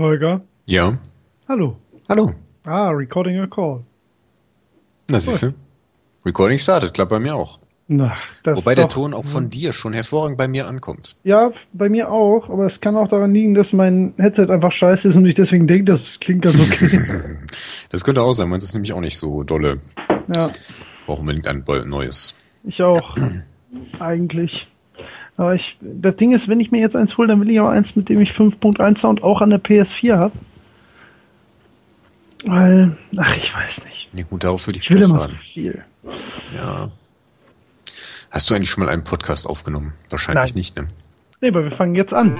Holger? Ja. Hallo. Hallo. Ah, recording a call. Na siehst du. Recording startet, klappt bei mir auch. Na, das Wobei der doch- Ton auch von dir schon hervorragend bei mir ankommt. Ja, bei mir auch, aber es kann auch daran liegen, dass mein Headset einfach scheiße ist und ich deswegen denke, das klingt ganz okay. Das könnte auch sein, meins ist nämlich auch nicht so dolle. ja, Braucht unbedingt ein neues. ich auch. Eigentlich. Aber ich, das Ding ist, wenn ich mir jetzt eins hole, dann will ich auch eins, mit dem ich 5.1 Sound auch an der PS4 habe. Weil, ach, ich weiß nicht. Nee, gut, darauf würde ich Ich will immer so viel. Ja. Hast du eigentlich schon mal einen Podcast aufgenommen? Wahrscheinlich Nein. nicht, ne? Nee, aber wir fangen jetzt an.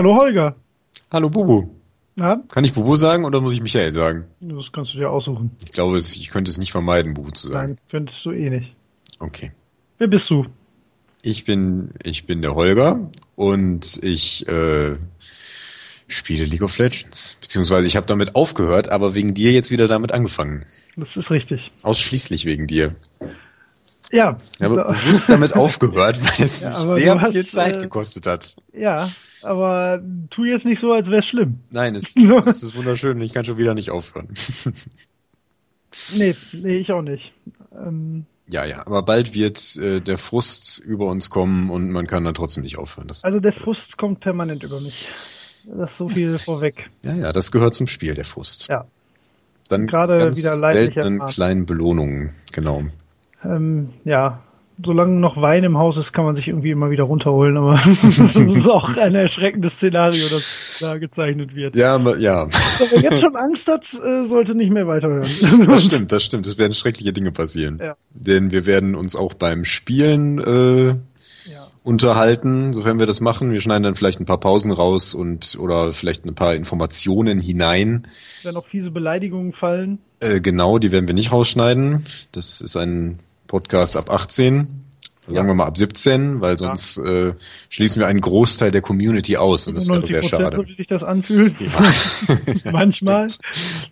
Hallo Holger. Hallo Bubu. Na, Kann ich Bubu sagen oder muss ich Michael sagen? das kannst du dir aussuchen. Ich glaube, ich könnte es nicht vermeiden, Bubu zu sagen. Nein, könntest du eh nicht. Okay. Wer bist du? Ich bin, ich bin der Holger und ich äh, spiele League of Legends. Beziehungsweise ich habe damit aufgehört, aber wegen dir jetzt wieder damit angefangen. Das ist richtig. Ausschließlich wegen dir. Ja. Ich habe da- bewusst damit aufgehört, weil es Ja, mich sehr du hast, viel Zeit äh, gekostet hat. ja, aber tu jetzt nicht so, als wäre es schlimm. Nein, es, es ist wunderschön und ich kann schon wieder nicht aufhören. Nee, nee, ich auch nicht. Ähm, Ja, ja, aber bald wird äh, der Frust über uns kommen und man kann dann trotzdem nicht aufhören. Das, also der Frust kommt permanent über mich. Das ist so viel vorweg. ja, ja, das gehört zum Spiel, der Frust. Ja. Dann Gerade ganz wieder seltenen kleinen Belohnungen, genau. Ähm, ja, solange noch Wein im Haus ist, kann man sich irgendwie immer wieder runterholen, aber das ist auch ein erschreckendes Szenario, das da gezeichnet wird. Ja, ja, Wer jetzt schon Angst hat, äh, sollte nicht mehr weiterhören. das stimmt, das stimmt. Es werden schreckliche Dinge passieren. Ja. Denn wir werden uns auch beim Spielen äh, Ja. unterhalten, sofern wir das machen. Wir schneiden dann vielleicht ein paar Pausen raus und oder vielleicht ein paar Informationen hinein. Wenn noch fiese Beleidigungen fallen. Äh, genau, die werden wir nicht rausschneiden. Das ist ein Podcast ab 18. Sagen Ja. wir mal ab 17, weil sonst äh, schließen wir einen Großteil der Community aus und das wäre 90 sehr Prozent, so schade. wie sich das anfühlt. Manchmal.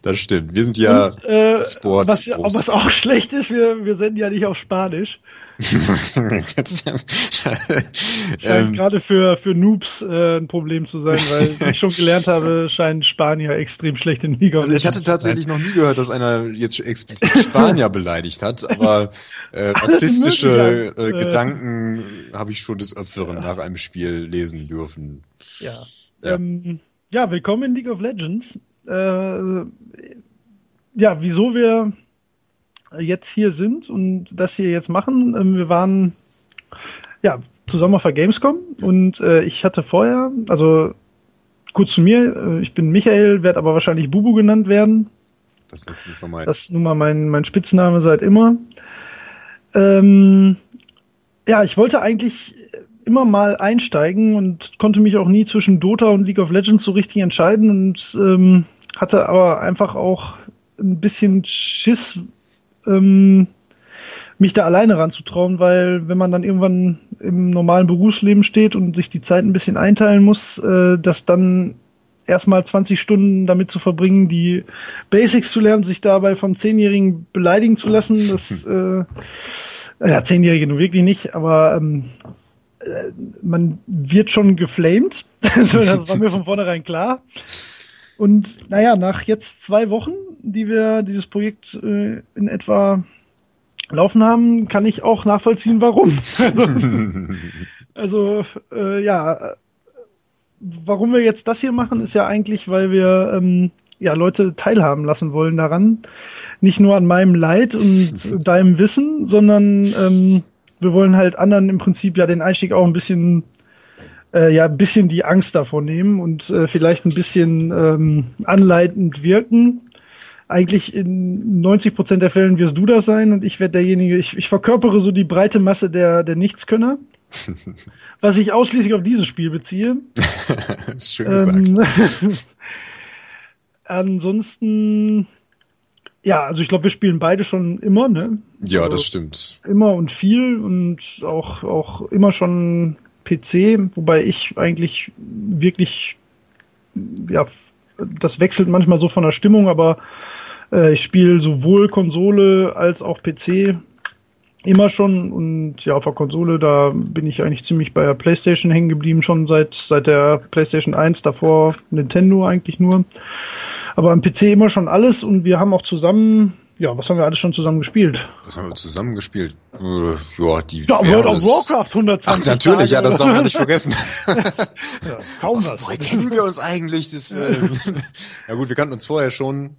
Das stimmt. Wir sind ja Und, äh, Sport. was, ja- was auch schlecht ist, wir, wir senden ja nicht auf Spanisch. Scheint ähm, gerade für, für Noobs äh, ein Problem zu sein, weil wie ich schon gelernt habe, scheinen Spanier extrem schlecht in Liga. of also ich hatte tatsächlich noch nie gehört, dass einer jetzt explizit Spanier beleidigt hat, aber äh, rassistische äh, äh, Gedanken habe ich schon des Öfteren nach einem Spiel lesen dürfen. Ja. Ja. Ähm, ja, willkommen in League of Legends. Äh, ja, wieso wir jetzt hier sind und das hier jetzt machen. Ähm, wir waren ja zusammen auf der Gamescom und äh, ich hatte vorher, also kurz zu mir, äh, ich bin Michael, werde aber wahrscheinlich Bubu genannt werden. Das lässt sich vermeiden. Das ist nun mal mein, mein Spitzname seit immer. Ähm, ja, ich wollte eigentlich immer mal einsteigen und konnte mich auch nie zwischen Dota und League of Legends so richtig entscheiden und ähm, hatte aber einfach auch ein bisschen Schiss, ähm, mich da alleine ranzutrauen, weil wenn man dann irgendwann im normalen Berufsleben steht und sich die Zeit ein bisschen einteilen muss, äh, dass dann erstmal 20 Stunden damit zu verbringen, die Basics zu lernen, sich dabei vom Zehnjährigen beleidigen zu lassen, das äh, ja, Zehnjährige nun wirklich nicht, aber ähm, äh, man wird schon geflamed. Das war mir von vornherein klar. Und naja, nach jetzt zwei Wochen, die wir dieses Projekt äh, in etwa laufen haben, kann ich auch nachvollziehen, warum. Also, also äh, ja, warum wir jetzt das hier machen, ist ja eigentlich, weil wir ähm, ja Leute teilhaben lassen wollen daran. Nicht nur an meinem Leid und deinem Wissen, sondern ähm, wir wollen halt anderen im Prinzip ja den Einstieg auch ein bisschen äh, ja ein bisschen die Angst davor nehmen und äh, vielleicht ein bisschen ähm, anleitend wirken. Eigentlich in 90 Prozent der Fällen wirst du das sein und ich werde derjenige, ich, ich verkörpere so die breite Masse der, der Nichtskönner, was ich ausschließlich auf dieses Spiel beziehe. Schön gesagt. Ähm, ansonsten, ja, also ich glaube, wir spielen beide schon immer, ne? ja, also- das stimmt. Immer und viel und auch, auch immer schon PC, wobei ich eigentlich wirklich, ja, das wechselt manchmal so von der Stimmung, aber äh, ich spiele sowohl Konsole als auch PC immer schon und ja, auf der Konsole, da bin ich eigentlich ziemlich bei der Playstation hängen geblieben, schon seit, seit der Playstation 1, davor Nintendo eigentlich nur. Aber am PC immer schon alles und wir haben auch zusammen, ja, was haben wir alles schon zusammen gespielt? Was haben wir zusammen gespielt? Äh, ja, die ja, World of Warcraft 120 Ach, natürlich, Tage. ja, das darf man nicht vergessen. ja, kaum was. Woher kennen wir uns eigentlich? Das, äh, ja gut, wir kannten uns vorher schon.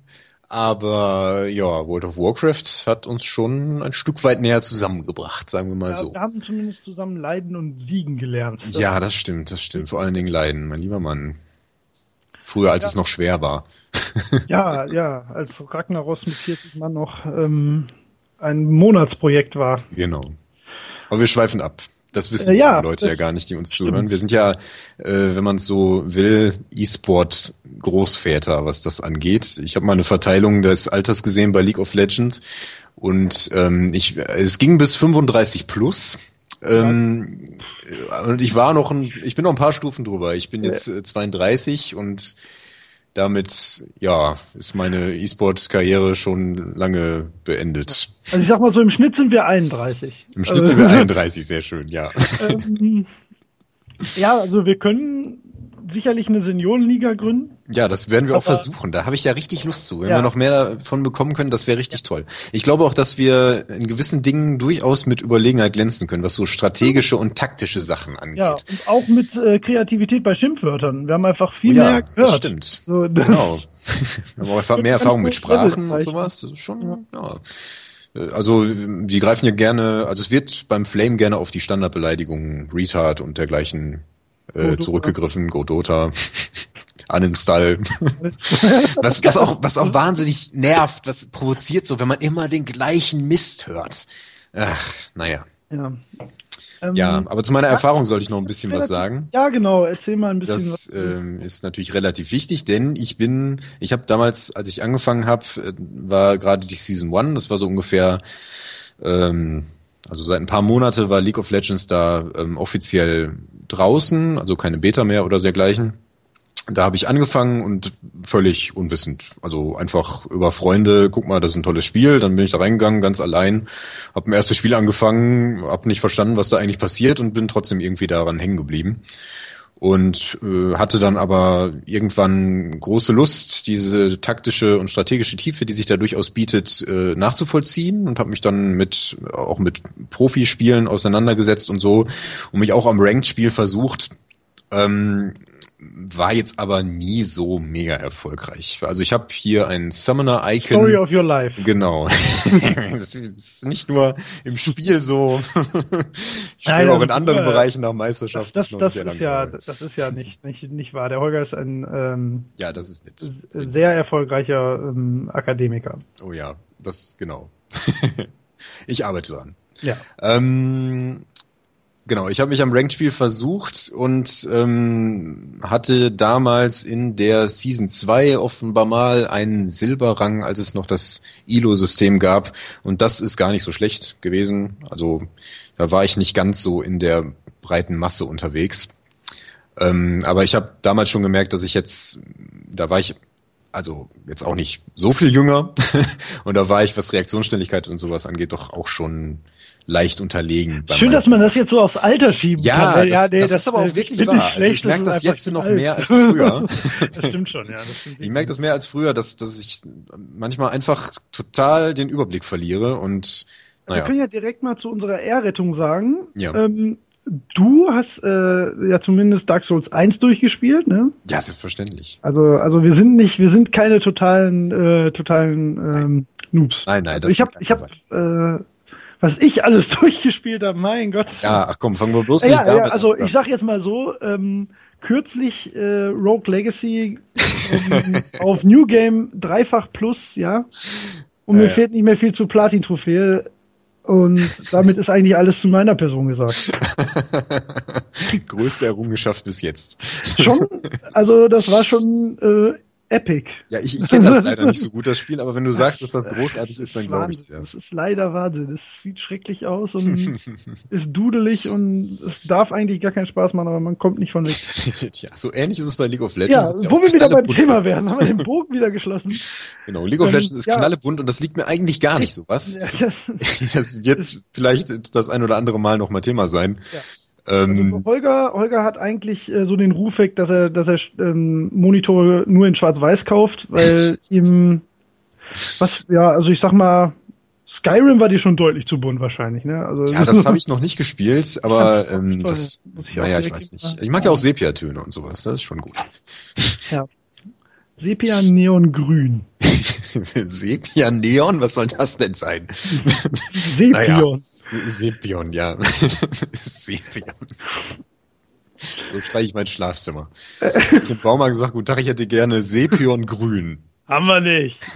Aber ja, World of Warcraft hat uns schon ein Stück weit näher zusammengebracht, sagen wir mal ja, so. Wir haben zumindest zusammen leiden und siegen gelernt. Das ja, das stimmt, das stimmt. Vor allen Dingen leiden, mein lieber Mann. Früher, als ja. es noch schwer war. ja, ja, als Ragnaros mit 40 Mann noch ähm, ein Monatsprojekt war. Genau. Aber wir schweifen ab. Das wissen äh, ja, die Leute ja gar nicht, die uns stimmt. zuhören. Wir sind ja, äh, wenn man es so will, E-Sport Großväter, was das angeht. Ich habe mal eine Verteilung des Alters gesehen bei League of Legends und ähm, ich, es ging bis 35 plus. Ähm, und ich war noch ein, ich bin noch ein paar Stufen drüber. Ich bin jetzt äh, 32 und damit, ja, ist meine E-Sport-Karriere schon lange beendet. Also ich sag mal so, im Schnitt sind wir 31. Im Schnitt sind wir 31, sehr schön, ja. Ähm, ja, also wir können sicherlich eine Seniorenliga gründen. Ja, das werden wir auch versuchen. Da habe ich ja richtig Lust zu. Wenn ja. wir noch mehr davon bekommen können, das wäre richtig toll. Ich glaube auch, dass wir in gewissen Dingen durchaus mit Überlegenheit glänzen können, was so strategische und taktische Sachen angeht. Ja, und auch mit äh, Kreativität bei Schimpfwörtern. Wir haben einfach viel ja, mehr gehört. Das stimmt. So, das genau. wir haben einfach mehr Erfahrung mit Sprachen und sowas. Das ist schon, ja. ja. Also die greifen ja gerne, also es wird beim Flame gerne auf die Standardbeleidigungen Retard und dergleichen äh, zurückgegriffen, Godota. uninstall. was, was, auch, was auch wahnsinnig nervt, was provoziert so, wenn man immer den gleichen Mist hört. Ach, naja. Ja. Ähm, ja, aber zu meiner Erfahrung sollte ich noch ein bisschen was sagen. Ja, genau, erzähl mal ein bisschen das, was. Das ähm, ist natürlich relativ wichtig, denn ich bin, ich habe damals, als ich angefangen habe, äh, war gerade die Season One, das war so ungefähr, ähm, also seit ein paar Monate war League of Legends da ähm, offiziell draußen, also keine Beta mehr oder dergleichen da habe ich angefangen und völlig unwissend. Also einfach über Freunde, guck mal, das ist ein tolles Spiel. Dann bin ich da reingegangen, ganz allein, habe ein erstes Spiel angefangen, habe nicht verstanden, was da eigentlich passiert und bin trotzdem irgendwie daran hängen geblieben. Und äh, hatte dann aber irgendwann große Lust, diese taktische und strategische Tiefe, die sich da durchaus bietet, äh, nachzuvollziehen und habe mich dann mit auch mit Profispielen auseinandergesetzt und so und mich auch am Ranked-Spiel versucht. Ähm, war jetzt aber nie so mega erfolgreich. Also ich habe hier ein Summoner Icon. Story of your life. Genau. das ist nicht nur im Spiel so. ich spiele auch in anderen äh, Bereichen nach Meisterschaften. Das, das, das ist ja, das ist ja nicht, nicht, nicht wahr. Der Holger ist ein ähm, ja, das ist nett. sehr erfolgreicher ähm, Akademiker. Oh ja, das genau. ich arbeite dran. Ja. Ähm, Genau, ich habe mich am Ranked-Spiel versucht und ähm, hatte damals in der Season 2 offenbar mal einen Silberrang, als es noch das ILO-System gab. Und das ist gar nicht so schlecht gewesen. Also da war ich nicht ganz so in der breiten Masse unterwegs. Ähm, aber ich habe damals schon gemerkt, dass ich jetzt, da war ich also jetzt auch nicht so viel jünger und da war ich, was Reaktionsschnelligkeit und sowas angeht, doch auch schon leicht unterlegen. Schön, dass man das jetzt so aufs Alter schieben ja, kann. Das, ja, nee, das, das ist aber auch wirklich wahr. Also ich merke das jetzt noch alt. mehr als früher. das stimmt schon, ja. Das stimmt ich merke das mehr als früher, dass, dass ich manchmal einfach total den Überblick verliere und naja. Wir können ja direkt mal zu unserer Ehrrettung sagen. Ja. Ähm, du hast äh, ja zumindest Dark Souls 1 durchgespielt, ne? Ja, selbstverständlich. Also, also wir sind nicht, wir sind keine totalen, äh, totalen ähm, Noobs. Nein, nein. Also ich habe, ich habe äh, was ich alles durchgespielt habe, mein Gott. Ja, ach komm, fangen wir bloß nicht ja, damit ja, Also an. ich sag jetzt mal so, ähm, kürzlich äh, Rogue Legacy ähm, auf New Game dreifach plus, ja. Und mir ja. fehlt nicht mehr viel zu Platin-Trophäe. Und damit ist eigentlich alles zu meiner Person gesagt. Größte Errungenschaft bis jetzt. Schon, also das war schon äh, epic. Ja, ich, ich kenne das leider nicht so gut, das Spiel, aber wenn du sagst, dass das großartig das ist, dann glaube ich dir. Das ist leider Wahnsinn. Es sieht schrecklich aus und ist dudelig und es darf eigentlich gar keinen Spaß machen, aber man kommt nicht von weg. Tja, so ähnlich ist es bei League of Legends. Ja, wo wir wieder beim Thema werden, haben wir den Bogen wieder geschlossen. Genau, League of ähm, Legends ist ja. knallebunt und das liegt mir eigentlich gar nicht so was. Ja, das, das wird das, vielleicht das ein oder andere Mal noch mal Thema sein. Ja. Ähm, also Holger, Holger hat eigentlich äh, so den Ruf weg, dass er, dass er ähm, Monitore nur in Schwarz-Weiß kauft, weil ihm was, ja, also ich sag mal, Skyrim war dir schon deutlich zu bunt wahrscheinlich, ne? Also, ja, das habe ich noch nicht gespielt, aber ähm, das, naja, ich weiß nicht. Ich mag ja auch Sepia-Töne und sowas, das ist schon gut. Ja. Sepia Neon Grün. Sepia Neon, was soll das denn sein? Sepion. Naja. Sepion, ja. Sepion. So streiche ich mein Schlafzimmer. Ich habe Baumann gesagt, guten Tag, ich hätte gerne Sepion grün. Haben wir nicht.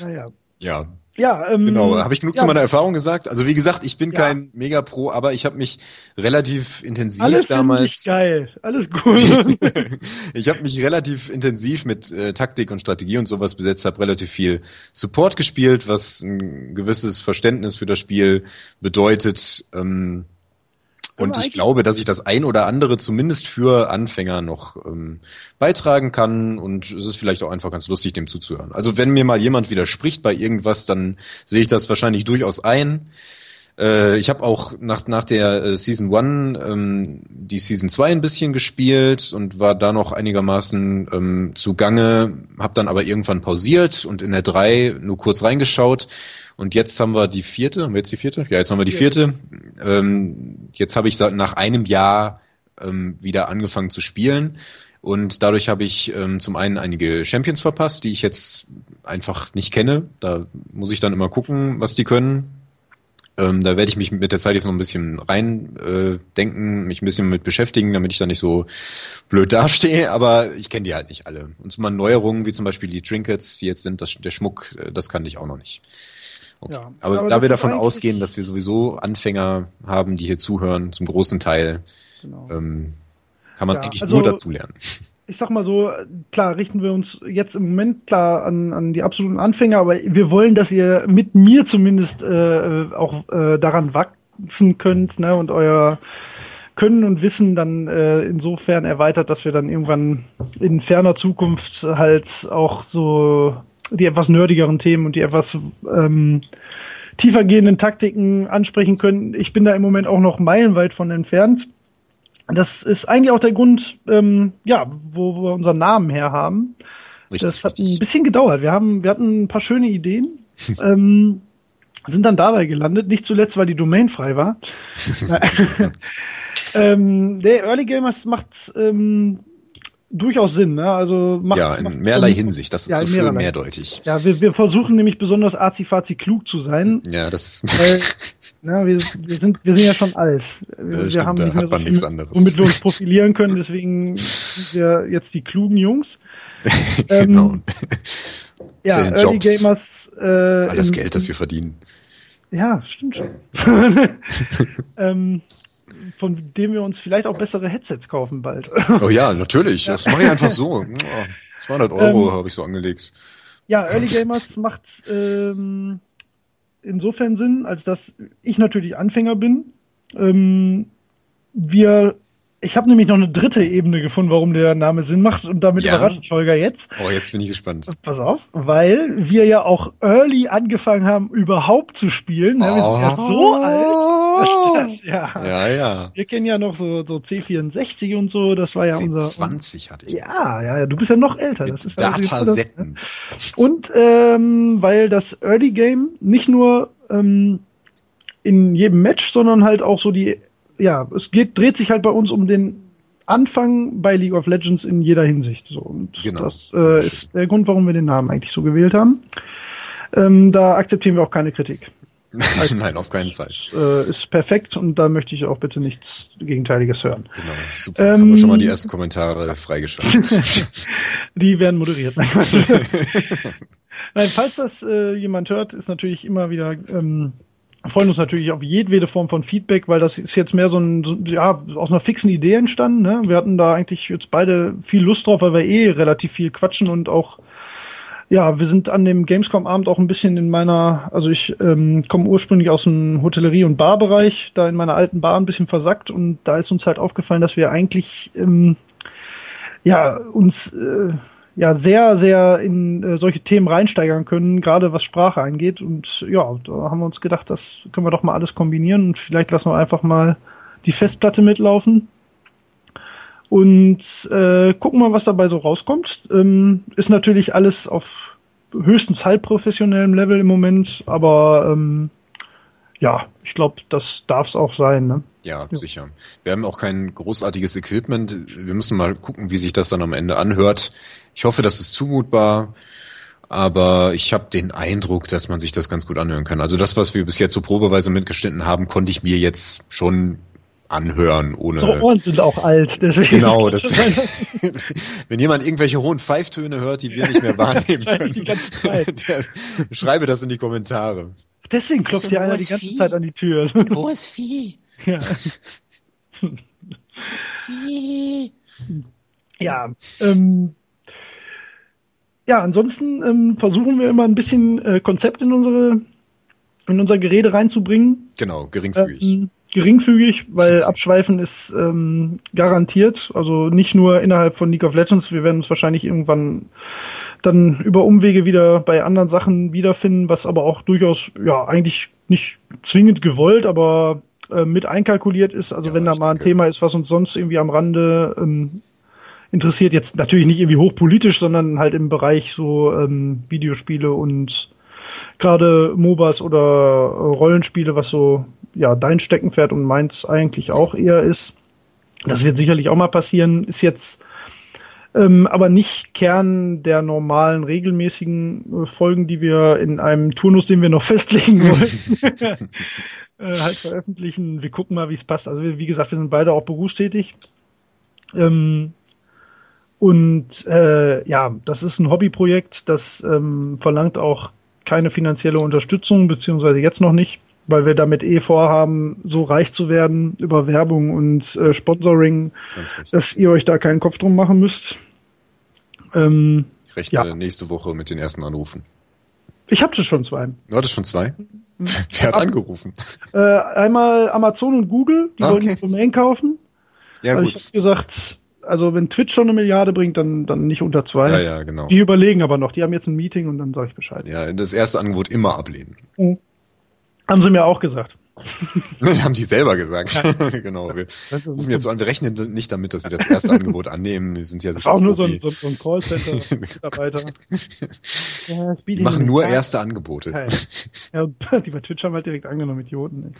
naja. Ja. Ja, ähm, genau. Habe ich genug ja. zu meiner Erfahrung gesagt? Also wie gesagt, ich bin ja. kein Mega-Pro, aber ich habe mich relativ intensiv Alle damals. Ich geil, alles gut. ich habe mich relativ intensiv mit äh, Taktik und Strategie und sowas besetzt, habe relativ viel Support gespielt, was ein gewisses Verständnis für das Spiel bedeutet. Ähm, und ich glaube, dass ich das ein oder andere zumindest für Anfänger noch ähm, beitragen kann und es ist vielleicht auch einfach ganz lustig, dem zuzuhören. Also wenn mir mal jemand widerspricht bei irgendwas, dann sehe ich das wahrscheinlich durchaus ein. Äh, ich habe auch nach, nach der äh, Season 1 ähm, die Season 2 ein bisschen gespielt und war da noch einigermaßen ähm, zugange, habe dann aber irgendwann pausiert und in der 3 nur kurz reingeschaut und jetzt haben wir die vierte. Haben wir jetzt die vierte? Ja, jetzt haben wir die vierte. Ähm, jetzt habe ich nach einem Jahr ähm, wieder angefangen zu spielen. Und dadurch habe ich ähm, zum einen einige Champions verpasst, die ich jetzt einfach nicht kenne. Da muss ich dann immer gucken, was die können. Ähm, da werde ich mich mit der Zeit jetzt noch ein bisschen rein äh, denken, mich ein bisschen mit beschäftigen, damit ich da nicht so blöd dastehe, aber ich kenne die halt nicht alle. Und mal Neuerungen, wie zum Beispiel die Trinkets, die jetzt sind, das, der Schmuck, äh, das kannte ich auch noch nicht. Okay. Ja, aber, aber da wir davon ausgehen, dass wir sowieso Anfänger haben, die hier zuhören, zum großen Teil, genau. ähm, kann man ja, eigentlich also, nur dazu lernen. Ich sag mal so, klar, richten wir uns jetzt im Moment klar an, an die absoluten Anfänger, aber wir wollen, dass ihr mit mir zumindest äh, auch äh, daran wachsen könnt, ne, und euer können und Wissen dann äh, insofern erweitert, dass wir dann irgendwann in ferner Zukunft halt auch so die etwas nerdigeren Themen und die etwas ähm, tiefergehenden Taktiken ansprechen können. Ich bin da im Moment auch noch meilenweit von entfernt. Das ist eigentlich auch der Grund, ähm, ja, wo wir unseren Namen her haben. Richtig, das hat richtig. ein bisschen gedauert. Wir haben, wir hatten ein paar schöne Ideen, ähm, sind dann dabei gelandet. Nicht zuletzt, weil die Domain frei war. ähm, der Early Gamers macht ähm, durchaus Sinn, ne? Also macht, ja, in mehrerlei so, Hinsicht. Das ist ja, so schön mehrdeutig. Ja, wir, wir versuchen nämlich besonders arzi klug zu sein. Ja, das. Weil, na, wir, wir sind wir sind ja schon alt. Wir, ja, stimmt, haben nicht mehr so viel, anderes. womit wir uns profilieren können. Deswegen sind wir jetzt die klugen Jungs. genau. Ähm, ja, Early Jobs. Gamers. Äh, Alles im, Geld, das wir verdienen. Ja, stimmt schon. ähm, von dem wir uns vielleicht auch bessere Headsets kaufen bald. Oh ja, natürlich. Ja. Das mache ich einfach so. 200 Euro ähm, habe ich so angelegt. Ja, Early Gamers macht ähm, insofern Sinn, als dass ich natürlich Anfänger bin. Ähm, wir ich habe nämlich noch eine dritte Ebene gefunden, warum der Name Sinn macht und damit ja. überrascht Holger jetzt. Oh, jetzt bin ich gespannt. Pass auf, weil wir ja auch early angefangen haben, überhaupt zu spielen. Oh. Wir sind ja so alt. Dass das, ja. ja, ja. Wir kennen ja noch so, so C64 und so, das war ja C20 unser. 20 hatte ich. Ja, ja, ja, du bist ja noch älter. Das ist Datasetten. Das, und ähm, weil das Early Game nicht nur ähm, in jedem Match, sondern halt auch so die ja, es geht, dreht sich halt bei uns um den Anfang bei League of Legends in jeder Hinsicht. So. Und genau. das äh, ist der Grund, warum wir den Namen eigentlich so gewählt haben. Ähm, da akzeptieren wir auch keine Kritik. Also, Nein, auf keinen Fall. Äh, ist perfekt und da möchte ich auch bitte nichts Gegenteiliges hören. Genau, super. Ähm, Haben wir schon mal die ersten Kommentare freigeschaltet. die werden moderiert. Nein, falls das äh, jemand hört, ist natürlich immer wieder ähm, freuen uns natürlich auf jedwede Form von Feedback, weil das ist jetzt mehr so ein, so, ja, aus einer fixen Idee entstanden. Ne? Wir hatten da eigentlich jetzt beide viel Lust drauf, weil wir eh relativ viel quatschen und auch, ja, wir sind an dem Gamescom-Abend auch ein bisschen in meiner, also ich ähm, komme ursprünglich aus dem Hotellerie- und Barbereich, da in meiner alten Bar ein bisschen versackt und da ist uns halt aufgefallen, dass wir eigentlich, ähm, ja, uns, äh, ja sehr, sehr in äh, solche Themen reinsteigern können, gerade was Sprache angeht. Und ja, da haben wir uns gedacht, das können wir doch mal alles kombinieren und vielleicht lassen wir einfach mal die Festplatte mitlaufen und äh, gucken mal, was dabei so rauskommt. Ähm, ist natürlich alles auf höchstens halbprofessionellem Level im Moment, aber ähm, ja, ich glaube, das darf es auch sein. Ne? Ja, ja, sicher. Wir haben auch kein großartiges Equipment. Wir müssen mal gucken, wie sich das dann am Ende anhört. Ich hoffe, das ist zumutbar. Aber ich habe den Eindruck, dass man sich das ganz gut anhören kann. Also das, was wir bis jetzt so probeweise mitgeschnitten haben, konnte ich mir jetzt schon anhören, ohne. So Ohren sind auch alt, deswegen. Genau, das. wenn jemand irgendwelche hohen Pfeiftöne hört, die wir nicht mehr wahrnehmen können, schreibe das in die Kommentare. Deswegen klopft hier einer die ganze Vieh. Zeit an die Tür. Hohes Vieh. Ja. Vieh. Ja, ähm, ja, ansonsten ähm, versuchen wir immer ein bisschen äh, Konzept in unsere in unser Gerede reinzubringen. Genau, geringfügig. Ähm, geringfügig, weil Abschweifen ist ähm, garantiert. Also nicht nur innerhalb von League of Legends. Wir werden uns wahrscheinlich irgendwann dann über Umwege wieder bei anderen Sachen wiederfinden, was aber auch durchaus ja eigentlich nicht zwingend gewollt, aber äh, mit einkalkuliert ist. Also ja, wenn da mal ein. Thema ist, was uns sonst irgendwie am Rande ähm, interessiert. Jetzt natürlich nicht irgendwie hochpolitisch, sondern halt im Bereich so ähm, Videospiele und gerade MOBAs oder äh, Rollenspiele, was so ja dein Steckenpferd und meins eigentlich auch eher ist. Das wird sicherlich auch mal passieren. Ist jetzt ähm, aber nicht Kern der normalen, regelmäßigen äh, Folgen, die wir in einem Turnus, den wir noch festlegen wollen, äh, halt veröffentlichen. Wir gucken mal, wie es passt. Also wie gesagt, wir sind beide auch berufstätig. Ähm, und äh, ja, das ist ein Hobbyprojekt, das ähm, verlangt auch keine finanzielle Unterstützung, beziehungsweise jetzt noch nicht, weil wir damit eh vorhaben, so reich zu werden über Werbung und äh, Sponsoring, dass ihr euch da keinen Kopf drum machen müsst. Ähm, ich rechne ja. nächste Woche mit den ersten Anrufen. Ich habe das schon zwei. Du hattest schon zwei? Mhm. Wer hat angerufen? Äh, einmal Amazon und Google, die okay. wollen die Domain kaufen. Ja, also gut. Ich habe gesagt, also wenn Twitch schon eine Milliarde bringt, dann, dann nicht unter zwei. Ja, ja, genau. Die überlegen aber noch. Die haben jetzt ein Meeting und dann sage ich Bescheid. Ja, das erste Angebot immer ablehnen. Mhm. Haben sie mir auch gesagt. haben die selber gesagt. Ja. genau. Wir rufen jetzt so an, wir rechnen nicht damit, dass sie das erste Angebot annehmen. Wir sind ja das auch nur so ein, so, ein Callcenter-Mitarbeiter. ja, die machen nur erste Angebote. Ja, die bei Twitch haben halt direkt angenommen, Idioten.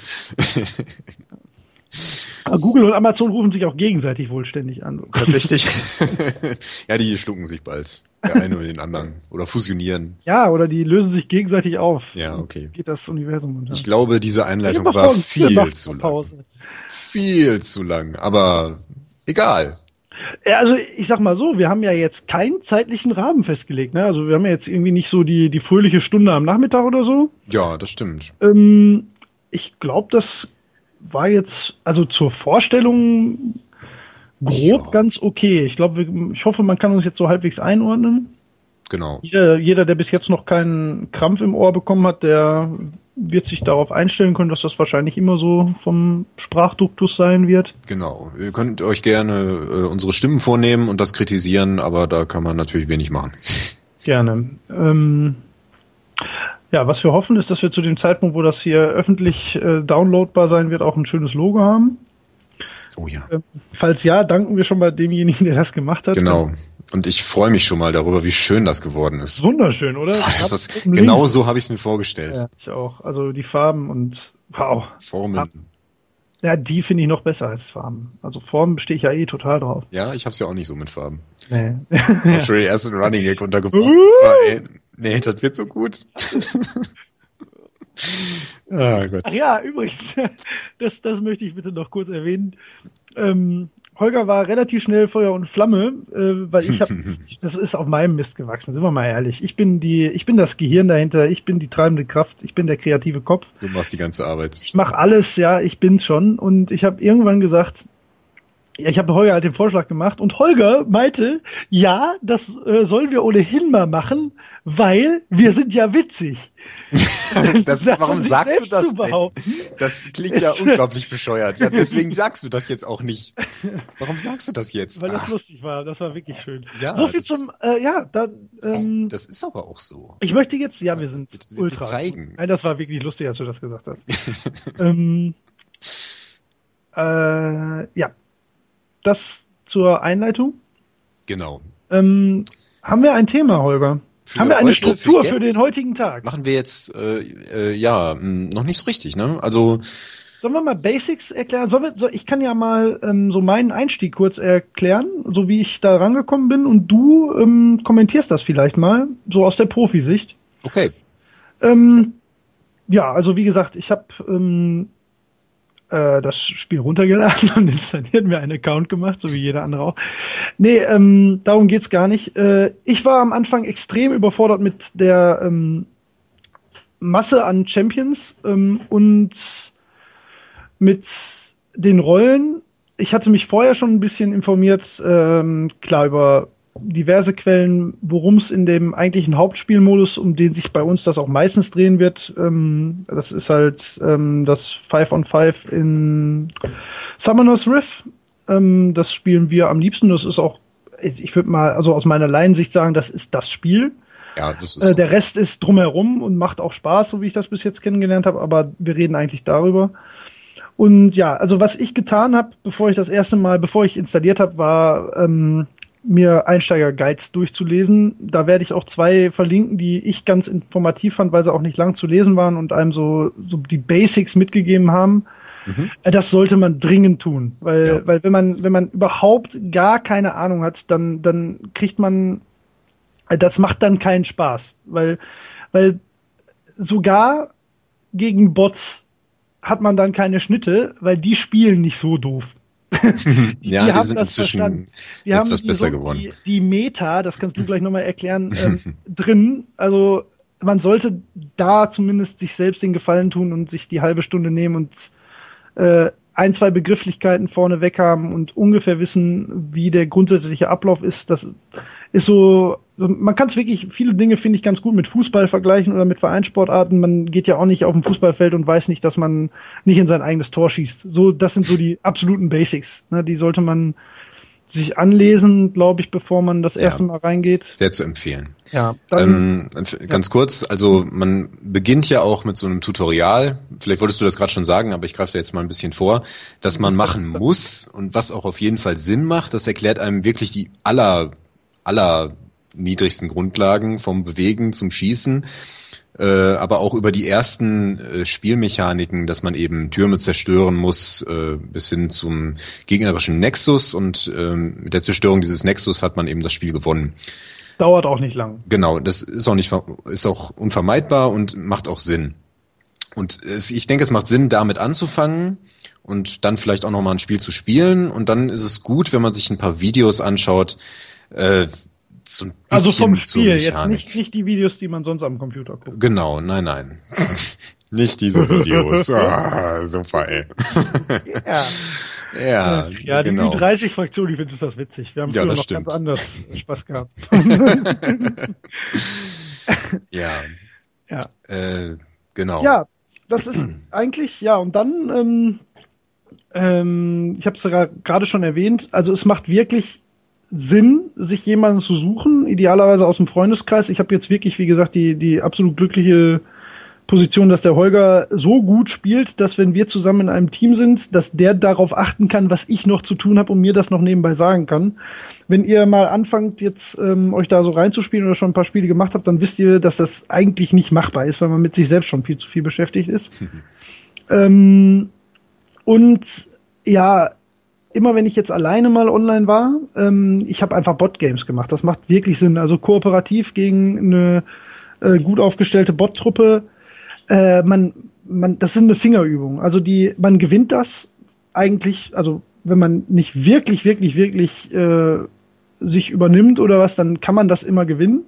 Google und Amazon rufen sich auch gegenseitig wohlständig an. Tatsächlich. ja, die schlucken sich bald. Der eine mit den anderen. Oder fusionieren. Ja, oder die lösen sich gegenseitig auf. Ja, okay. Geht das Universum unter. Ich glaube, diese Einleitung war viel zu lang. Viel zu lang. Aber egal. Ja, also ich sag mal so, wir haben ja jetzt keinen zeitlichen Rahmen festgelegt. Ne? Also wir haben ja jetzt irgendwie nicht so die, die fröhliche Stunde am Nachmittag oder so. Ja, das stimmt. Ähm, ich glaube, das war jetzt, also zur Vorstellung grob ja. ganz okay. Ich glaube, ich hoffe, man kann uns jetzt so halbwegs einordnen. Genau. Jeder, jeder, der bis jetzt noch keinen Krampf im Ohr bekommen hat, der wird sich darauf einstellen können, dass das wahrscheinlich immer so vom Sprachduktus sein wird. Genau. Ihr könnt euch gerne äh, unsere Stimmen vornehmen und das kritisieren, aber da kann man natürlich wenig machen. Gerne. Ähm, ja, was wir hoffen, ist, dass wir zu dem Zeitpunkt, wo das hier öffentlich äh, downloadbar sein wird, auch ein schönes Logo haben. Oh ja. Ähm, falls ja, danken wir schon mal demjenigen, der das gemacht hat. Genau. Und ich freue mich schon mal darüber, wie schön das geworden ist. Wunderschön, oder? Boah, das ist, genau so habe ich es mir vorgestellt. Ja, ich auch. Also die Farben und wow. Formen. Ja, die finde ich noch besser als Farben. Also Formen stehe ich ja eh total drauf. Ja, ich habe es ja auch nicht so mit Farben. Nee. Ich schon den ersten Running Gag untergebracht. Uh! Nee, das wird so gut. ah, Gott. Ach ja, übrigens, das, das möchte ich bitte noch kurz erwähnen. Ähm, Holger war relativ schnell Feuer und Flamme, äh, weil ich habe, das ist auf meinem Mist gewachsen, sind wir mal ehrlich. Ich bin die, ich bin das Gehirn dahinter, ich bin die treibende Kraft, ich bin der kreative Kopf. Du machst die ganze Arbeit. Ich mache alles, ja, ich bin's schon. Und ich habe irgendwann gesagt, ich habe Holger halt den Vorschlag gemacht und Holger meinte, ja, das äh, sollen wir ohnehin mal machen, weil wir sind ja witzig. das, das warum sagst du das? Das klingt ja unglaublich bescheuert. Ja, deswegen sagst du das jetzt auch nicht. Warum sagst du das jetzt? Weil das Ach. lustig war. Das war wirklich schön. Ja, so viel zum, äh, ja, da, ähm, Das ist aber auch so. Ich möchte jetzt, ja, wir sind Bitte, ultra. Zeigen. Nein, das war wirklich lustig, als du das gesagt hast. ähm, äh, ja, das zur Einleitung. Genau. Ähm, haben wir ein Thema, Holger? Für haben wir eine heute, Struktur für, für, den heutigen Tag? Machen wir jetzt, äh, äh, ja, hm, noch nicht so richtig, ne? Also. Sollen wir mal Basics erklären? Sollen wir, so, ich kann ja mal ähm, so meinen Einstieg kurz erklären, so wie ich da rangekommen bin und du ähm, kommentierst das vielleicht mal, so aus der Profisicht. Okay. Ähm, ja, also wie gesagt, ich habe ähm, äh, das Spiel runtergeladen und installiert, mir einen Account gemacht, so wie jeder andere auch. Nee, ähm, darum geht's gar nicht. Äh, ich war am Anfang extrem überfordert mit der ähm, Masse an Champions ähm, und mit den Rollen. Ich hatte mich vorher schon ein bisschen informiert, ähm, klar über diverse Quellen, worum es in dem eigentlichen Hauptspielmodus, um den sich bei uns das auch meistens drehen wird. Ähm, das ist halt ähm, das Five on Five in Summoner's Riff. Ähm, das spielen wir am liebsten. Das ist auch, ich würde mal, also aus meiner Laiensicht sagen, das ist das Spiel. Ja, das ist äh, der Rest ist drumherum und macht auch Spaß, so wie ich das bis jetzt kennengelernt habe, aber wir reden eigentlich darüber. Und ja, also was ich getan habe, bevor ich das erste Mal, bevor ich installiert habe, war ähm, mir Einsteiger-Guides durchzulesen. Da werde ich auch zwei verlinken, die ich ganz informativ fand, weil sie auch nicht lang zu lesen waren und einem so, so die Basics mitgegeben haben. Mhm. Äh, das sollte man dringend tun, weil, ja. weil wenn man, wenn man überhaupt gar keine Ahnung hat, dann, dann kriegt man, äh, das macht dann keinen Spaß, weil, weil sogar gegen Bots hat man dann keine Schnitte, weil die spielen nicht so doof. Die, ja, die, sind inzwischen die etwas die besser so, geworden. Die, die, Meta, das kannst du gleich nochmal erklären, ähm, drin. Also man sollte da zumindest sich selbst den Gefallen tun und sich die halbe Stunde nehmen und äh, ein, zwei Begrifflichkeiten vorne weg haben und ungefähr wissen, wie der grundsätzliche Ablauf ist. Das ist so, man kann es wirklich, viele Dinge finde ich ganz gut mit Fußball vergleichen oder mit Vereinssportarten. Man geht ja auch nicht auf dem Fußballfeld und weiß nicht, dass man nicht in sein eigenes Tor schießt. So, das sind so die absoluten Basics. Ne? Die sollte man sich anlesen, glaube ich, bevor man das erste ja, Mal reingeht. Sehr zu empfehlen. Ja. Dann, ähm, ganz ja. kurz, also man beginnt ja auch mit so einem Tutorial. Vielleicht wolltest du das gerade schon sagen, aber ich greife da jetzt mal ein bisschen vor, dass man machen muss und was auch auf jeden Fall Sinn macht. Das erklärt einem wirklich die aller aller niedrigsten Grundlagen vom Bewegen zum Schießen, äh, aber auch über die ersten äh, Spielmechaniken, dass man eben Türme zerstören muss, äh, bis hin zum gegnerischen Nexus und ähm, mit der Zerstörung dieses Nexus hat man eben das Spiel gewonnen. Dauert auch nicht lang. Genau, das ist auch nicht ist auch unvermeidbar und macht auch Sinn. Und es, ich denke, es macht Sinn, damit anzufangen und dann vielleicht auch noch mal ein Spiel zu spielen. Und dann ist es gut, wenn man sich ein paar Videos anschaut, äh, so ein also vom Spiel, jetzt nicht, nicht die Videos, die man sonst am Computer guckt. Genau, nein, nein. nicht diese Videos. ah, super, ey. ja. Ja, ja die genau. 30 fraktion die findet das witzig. Wir haben früher ja, noch stimmt. ganz anders Spaß gehabt. ja. Ja. Äh, genau. Ja, das ist eigentlich, ja, und dann, ähm, ähm, ich habe es gerade schon erwähnt, also es macht wirklich Sinn, sich jemanden zu suchen, idealerweise aus dem Freundeskreis. Ich habe jetzt wirklich, wie gesagt, die, die absolut glückliche Position, dass der Holger so gut spielt, dass wenn wir zusammen in einem Team sind, dass der darauf achten kann, was ich noch zu tun habe und mir das noch nebenbei sagen kann. Wenn ihr mal anfangt, jetzt ähm, euch da so reinzuspielen oder schon ein paar Spiele gemacht habt, dann wisst ihr, dass das eigentlich nicht machbar ist, weil man mit sich selbst schon viel zu viel beschäftigt ist. ähm, und ja, immer wenn ich jetzt alleine mal online war, ähm, ich habe einfach Bot-Games gemacht. Das macht wirklich Sinn. Also kooperativ gegen eine äh, gut aufgestellte Bot-Truppe. Äh, man, man, das sind eine Fingerübung. Also die, man gewinnt das eigentlich, also wenn man nicht wirklich, wirklich, wirklich äh, sich übernimmt oder was, dann kann man das immer gewinnen.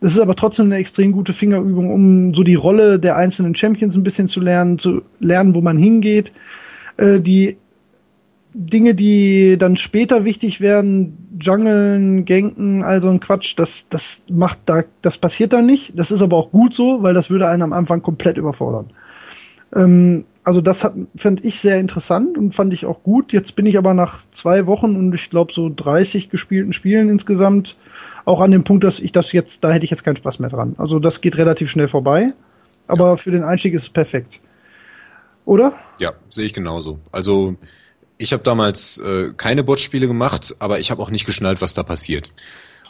Das ist aber trotzdem eine extrem gute Fingerübung, um so die Rolle der einzelnen Champions ein bisschen zu lernen, zu lernen, wo man hingeht. Äh, die Dinge, die dann später wichtig werden, Jungeln, Genken, all so ein Quatsch, das, das macht da, das passiert da nicht. Das ist aber auch gut so, weil das würde einen am Anfang komplett überfordern. Ähm, also das hat, fand ich sehr interessant und fand ich auch gut. Jetzt bin ich aber nach zwei Wochen und ich glaube so 30 gespielten Spielen insgesamt auch an dem Punkt, dass ich das jetzt, da hätte ich jetzt keinen Spaß mehr dran. Also das geht relativ schnell vorbei. Aber ja. für den Einstieg ist es perfekt. Oder? Ja, sehe ich genauso. Also ich habe damals äh, keine Bot-Spiele gemacht, aber ich habe auch nicht geschnallt, was da passiert.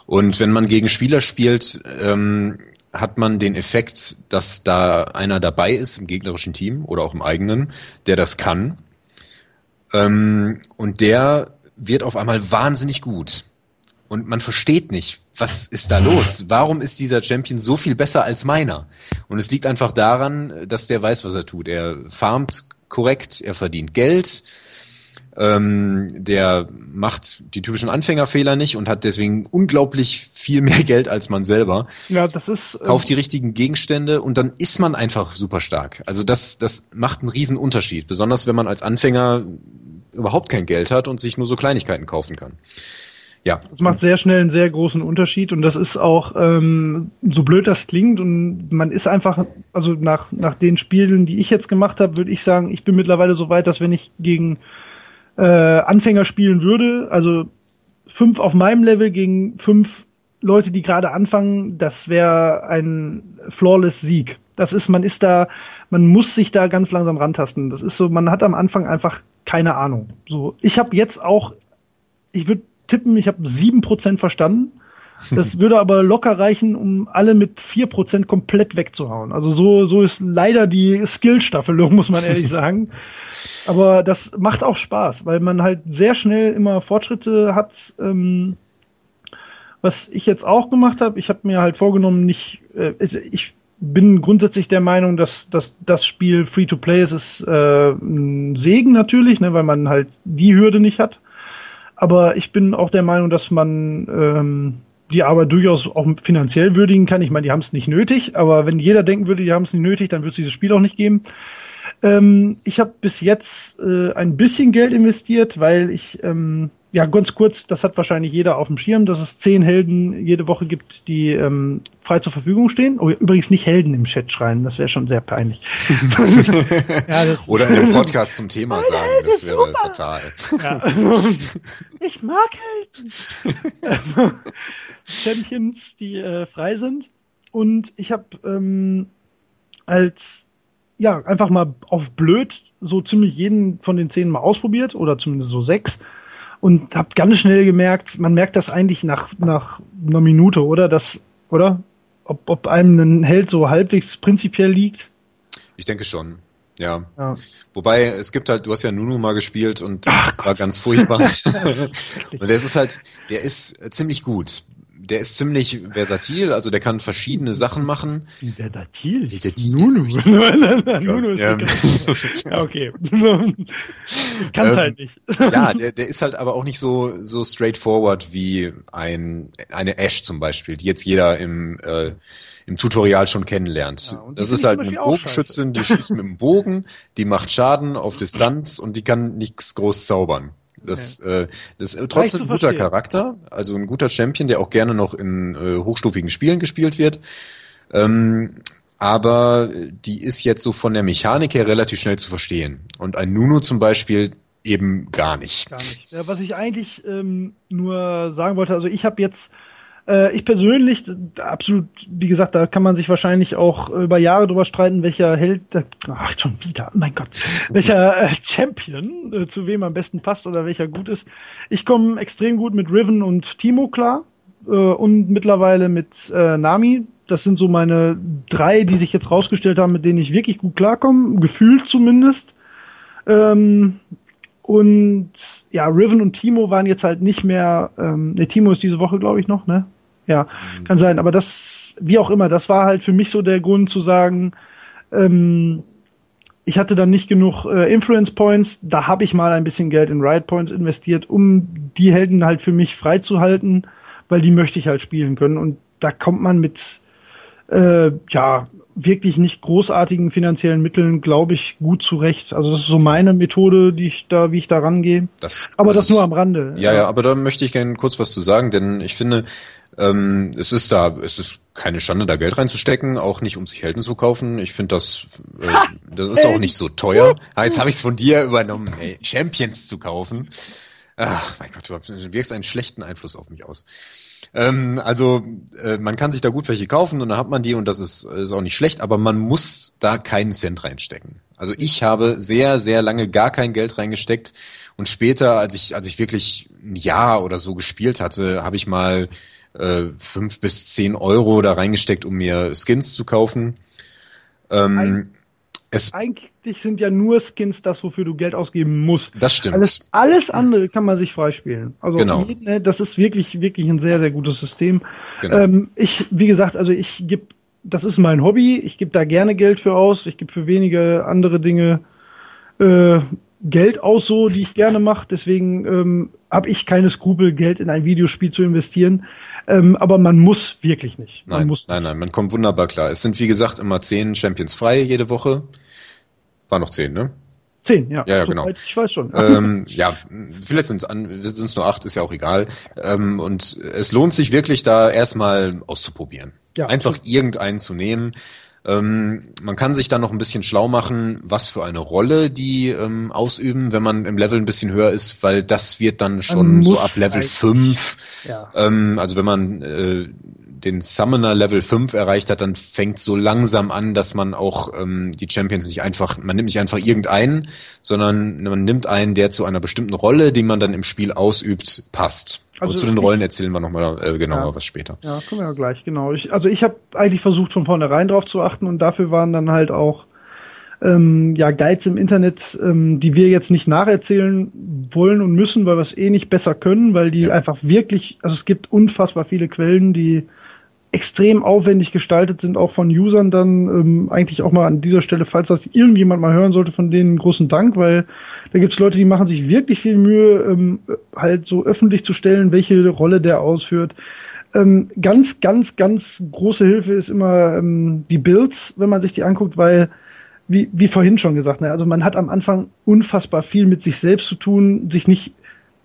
Und wenn man gegen Spieler spielt, ähm, hat man den Effekt, dass da einer dabei ist im gegnerischen Team oder auch im eigenen, der das kann. Ähm, und der wird auf einmal wahnsinnig gut. Und man versteht nicht, was ist da los? Warum ist dieser Champion so viel besser als meiner? Und es liegt einfach daran, dass der weiß, was er tut. Er farmt korrekt, er verdient Geld, ähm, der macht die typischen Anfängerfehler nicht und hat deswegen unglaublich viel mehr Geld als man selber. Ja, das ist. Ähm, kauft die richtigen Gegenstände und dann ist man einfach super stark. Also das, das macht einen riesen Unterschied. Besonders wenn man als Anfänger überhaupt kein Geld hat und sich nur so Kleinigkeiten kaufen kann. Ja. Das macht sehr schnell einen sehr großen Unterschied und das ist auch, ähm, so blöd das klingt und man ist einfach, also nach, nach den Spielen, die ich jetzt gemacht habe, würde ich sagen, ich bin mittlerweile so weit, dass wenn ich gegen äh, Anfänger spielen würde, also fünf auf meinem Level gegen fünf Leute, die gerade anfangen, das wäre ein flawless Sieg. Das ist, man ist da, man muss sich da ganz langsam rantasten. Das ist so, man hat am Anfang einfach keine Ahnung. So, ich habe jetzt auch, ich würde tippen, ich habe sieben Prozent verstanden. Das würde aber locker reichen, um alle mit vier Prozent komplett wegzuhauen. Also so, so ist leider die Skill-Staffelung, muss man ehrlich sagen. Aber das macht auch Spaß, weil man halt sehr schnell immer Fortschritte hat. Ähm, was ich jetzt auch gemacht habe, ich habe mir halt vorgenommen, nicht, äh, ich bin grundsätzlich der Meinung, dass, dass das Spiel Free-to-Play ist, ist äh, ein Segen natürlich, ne, weil man halt die Hürde nicht hat. Aber ich bin auch der Meinung, dass man ähm, die Arbeit durchaus auch finanziell würdigen kann. Ich meine, die haben es nicht nötig, aber wenn jeder denken würde, die haben es nicht nötig, dann würde es dieses Spiel auch nicht geben. Ähm, ich habe bis jetzt äh, ein bisschen Geld investiert, weil ich, ähm, ja, ganz kurz, das hat wahrscheinlich jeder auf dem Schirm, dass es zehn Helden jede Woche gibt, die ähm, frei zur Verfügung stehen. Oh, übrigens nicht Helden im Chat schreien, das wäre schon sehr peinlich. ja, Oder in einem Podcast zum Thema sagen, das wäre super. fatal. Ja. ich mag Helden. Champions, die äh, frei sind. Und ich habe ähm, als ja einfach mal auf blöd so ziemlich jeden von den zehn mal ausprobiert oder zumindest so sechs und habe ganz schnell gemerkt, man merkt das eigentlich nach nach einer Minute, oder das, oder ob, ob einem ein Held so halbwegs prinzipiell liegt. Ich denke schon. Ja. ja. Wobei, es gibt halt, du hast ja Nunu mal gespielt und Ach, das war ganz furchtbar. und der ist halt, der ist ziemlich gut der ist ziemlich versatil, also der kann verschiedene Sachen machen. Versatil? Versatil. Nunu. Nunu ist ja. ja, okay. Kann's ähm, halt nicht. ja, der, der ist halt aber auch nicht so, so straightforward wie ein, eine Ash zum Beispiel, die jetzt jeder im, äh, im Tutorial schon kennenlernt. Ja, das ist halt eine Bogenschützin, die schießt mit dem Bogen, die macht Schaden auf Distanz und die kann nichts groß zaubern. Das, okay. äh, das ist trotzdem ein guter Charakter, also ein guter Champion, der auch gerne noch in äh, hochstufigen Spielen gespielt wird. Ähm, aber die ist jetzt so von der Mechanik her relativ schnell zu verstehen. Und ein Nuno zum Beispiel eben gar nicht. Gar nicht. Ja, was ich eigentlich ähm, nur sagen wollte, also ich habe jetzt äh, ich persönlich, absolut, wie gesagt, da kann man sich wahrscheinlich auch über Jahre drüber streiten, welcher Held, äh, ach schon wieder, mein Gott, welcher äh, Champion äh, zu wem am besten passt oder welcher gut ist. Ich komme extrem gut mit Riven und Timo klar äh, und mittlerweile mit Nami. Das sind so meine drei, die sich jetzt rausgestellt haben, mit denen ich wirklich gut klarkomme, gefühlt zumindest. Ähm, und ja, Riven und Timo waren jetzt halt nicht mehr, ähm, ne, Timo ist diese Woche, glaube ich, noch, ne? Ja, mhm. kann sein. Aber das, wie auch immer, das war halt für mich so der Grund zu sagen, ähm, ich hatte dann nicht genug äh, Influence Points. Da habe ich mal ein bisschen Geld in Riot Points investiert, um die Helden halt für mich freizuhalten, weil die möchte ich halt spielen können. Und da kommt man mit äh, ja wirklich nicht großartigen finanziellen Mitteln, glaube ich, gut zurecht. Also das ist so meine Methode, die ich da, wie ich da rangehe. Das, aber das, das nur am Rande. Ja, ja, aber da möchte ich gerne kurz was zu sagen, denn ich finde, ähm, es ist da, es ist keine Schande, da Geld reinzustecken, auch nicht, um sich Helden zu kaufen. Ich finde das, äh, das ist auch nicht so teuer. Ah, jetzt habe ich es von dir übernommen, ey, Champions zu kaufen. Ach, mein Gott, du wirkst einen schlechten Einfluss auf mich aus. Ähm, also äh, man kann sich da gut welche kaufen und dann hat man die und das ist, ist auch nicht schlecht, aber man muss da keinen Cent reinstecken. Also ich habe sehr, sehr lange gar kein Geld reingesteckt und später, als ich, als ich wirklich ein Jahr oder so gespielt hatte, habe ich mal äh, fünf bis zehn Euro da reingesteckt, um mir Skins zu kaufen. Ähm, es Eigentlich sind ja nur Skins das, wofür du Geld ausgeben musst. Das stimmt. Alles, alles andere kann man sich freispielen. Also genau. Ne, das ist wirklich, wirklich ein sehr, sehr gutes System. Genau. Ähm, ich, wie gesagt, also ich gebe, das ist mein Hobby. Ich gebe da gerne Geld für aus. Ich gebe für wenige andere Dinge äh, Geld aus, so die ich gerne mache. Deswegen ähm, habe ich keine Skrupel, Geld in ein Videospiel zu investieren. Ähm, aber man muss wirklich nicht. Man nein, muss nein, nein, man kommt wunderbar klar. Es sind wie gesagt immer zehn Champions frei jede Woche. War noch zehn, ne? Zehn, ja. Ja, ja genau. Ich weiß schon. Ähm, ja, vielleicht sind es nur acht, ist ja auch egal. Ähm, und es lohnt sich wirklich, da erstmal auszuprobieren. Ja, Einfach so. irgendeinen zu nehmen. Ähm, man kann sich dann noch ein bisschen schlau machen, was für eine Rolle die ähm, ausüben, wenn man im Level ein bisschen höher ist, weil das wird dann schon so ab Level 5. Ja. Ähm, also wenn man äh, den Summoner Level 5 erreicht hat, dann fängt so langsam an, dass man auch ähm, die Champions nicht einfach, man nimmt nicht einfach irgendeinen, sondern man nimmt einen, der zu einer bestimmten Rolle, die man dann im Spiel ausübt, passt. Also Und zu den Rollen erzählen wir nochmal äh, genauer ja, was später. Ja, kommen wir ja gleich, genau. Ich, also ich habe eigentlich versucht, von vornherein drauf zu achten und dafür waren dann halt auch ähm, ja, Guides im Internet, ähm, die wir jetzt nicht nacherzählen wollen und müssen, weil wir es eh nicht besser können, weil die ja. einfach wirklich, also es gibt unfassbar viele Quellen, die extrem aufwendig gestaltet sind, auch von Usern dann ähm, eigentlich auch mal an dieser Stelle, falls das irgendjemand mal hören sollte, von denen großen Dank, weil da gibt's Leute, die machen sich wirklich viel Mühe, ähm, halt so öffentlich zu stellen, welche Rolle der ausführt. Ähm, ganz, ganz, ganz große Hilfe ist immer ähm, die Builds, wenn man sich die anguckt, weil wie, wie vorhin schon gesagt, ne, also man hat am Anfang unfassbar viel mit sich selbst zu tun, sich nicht,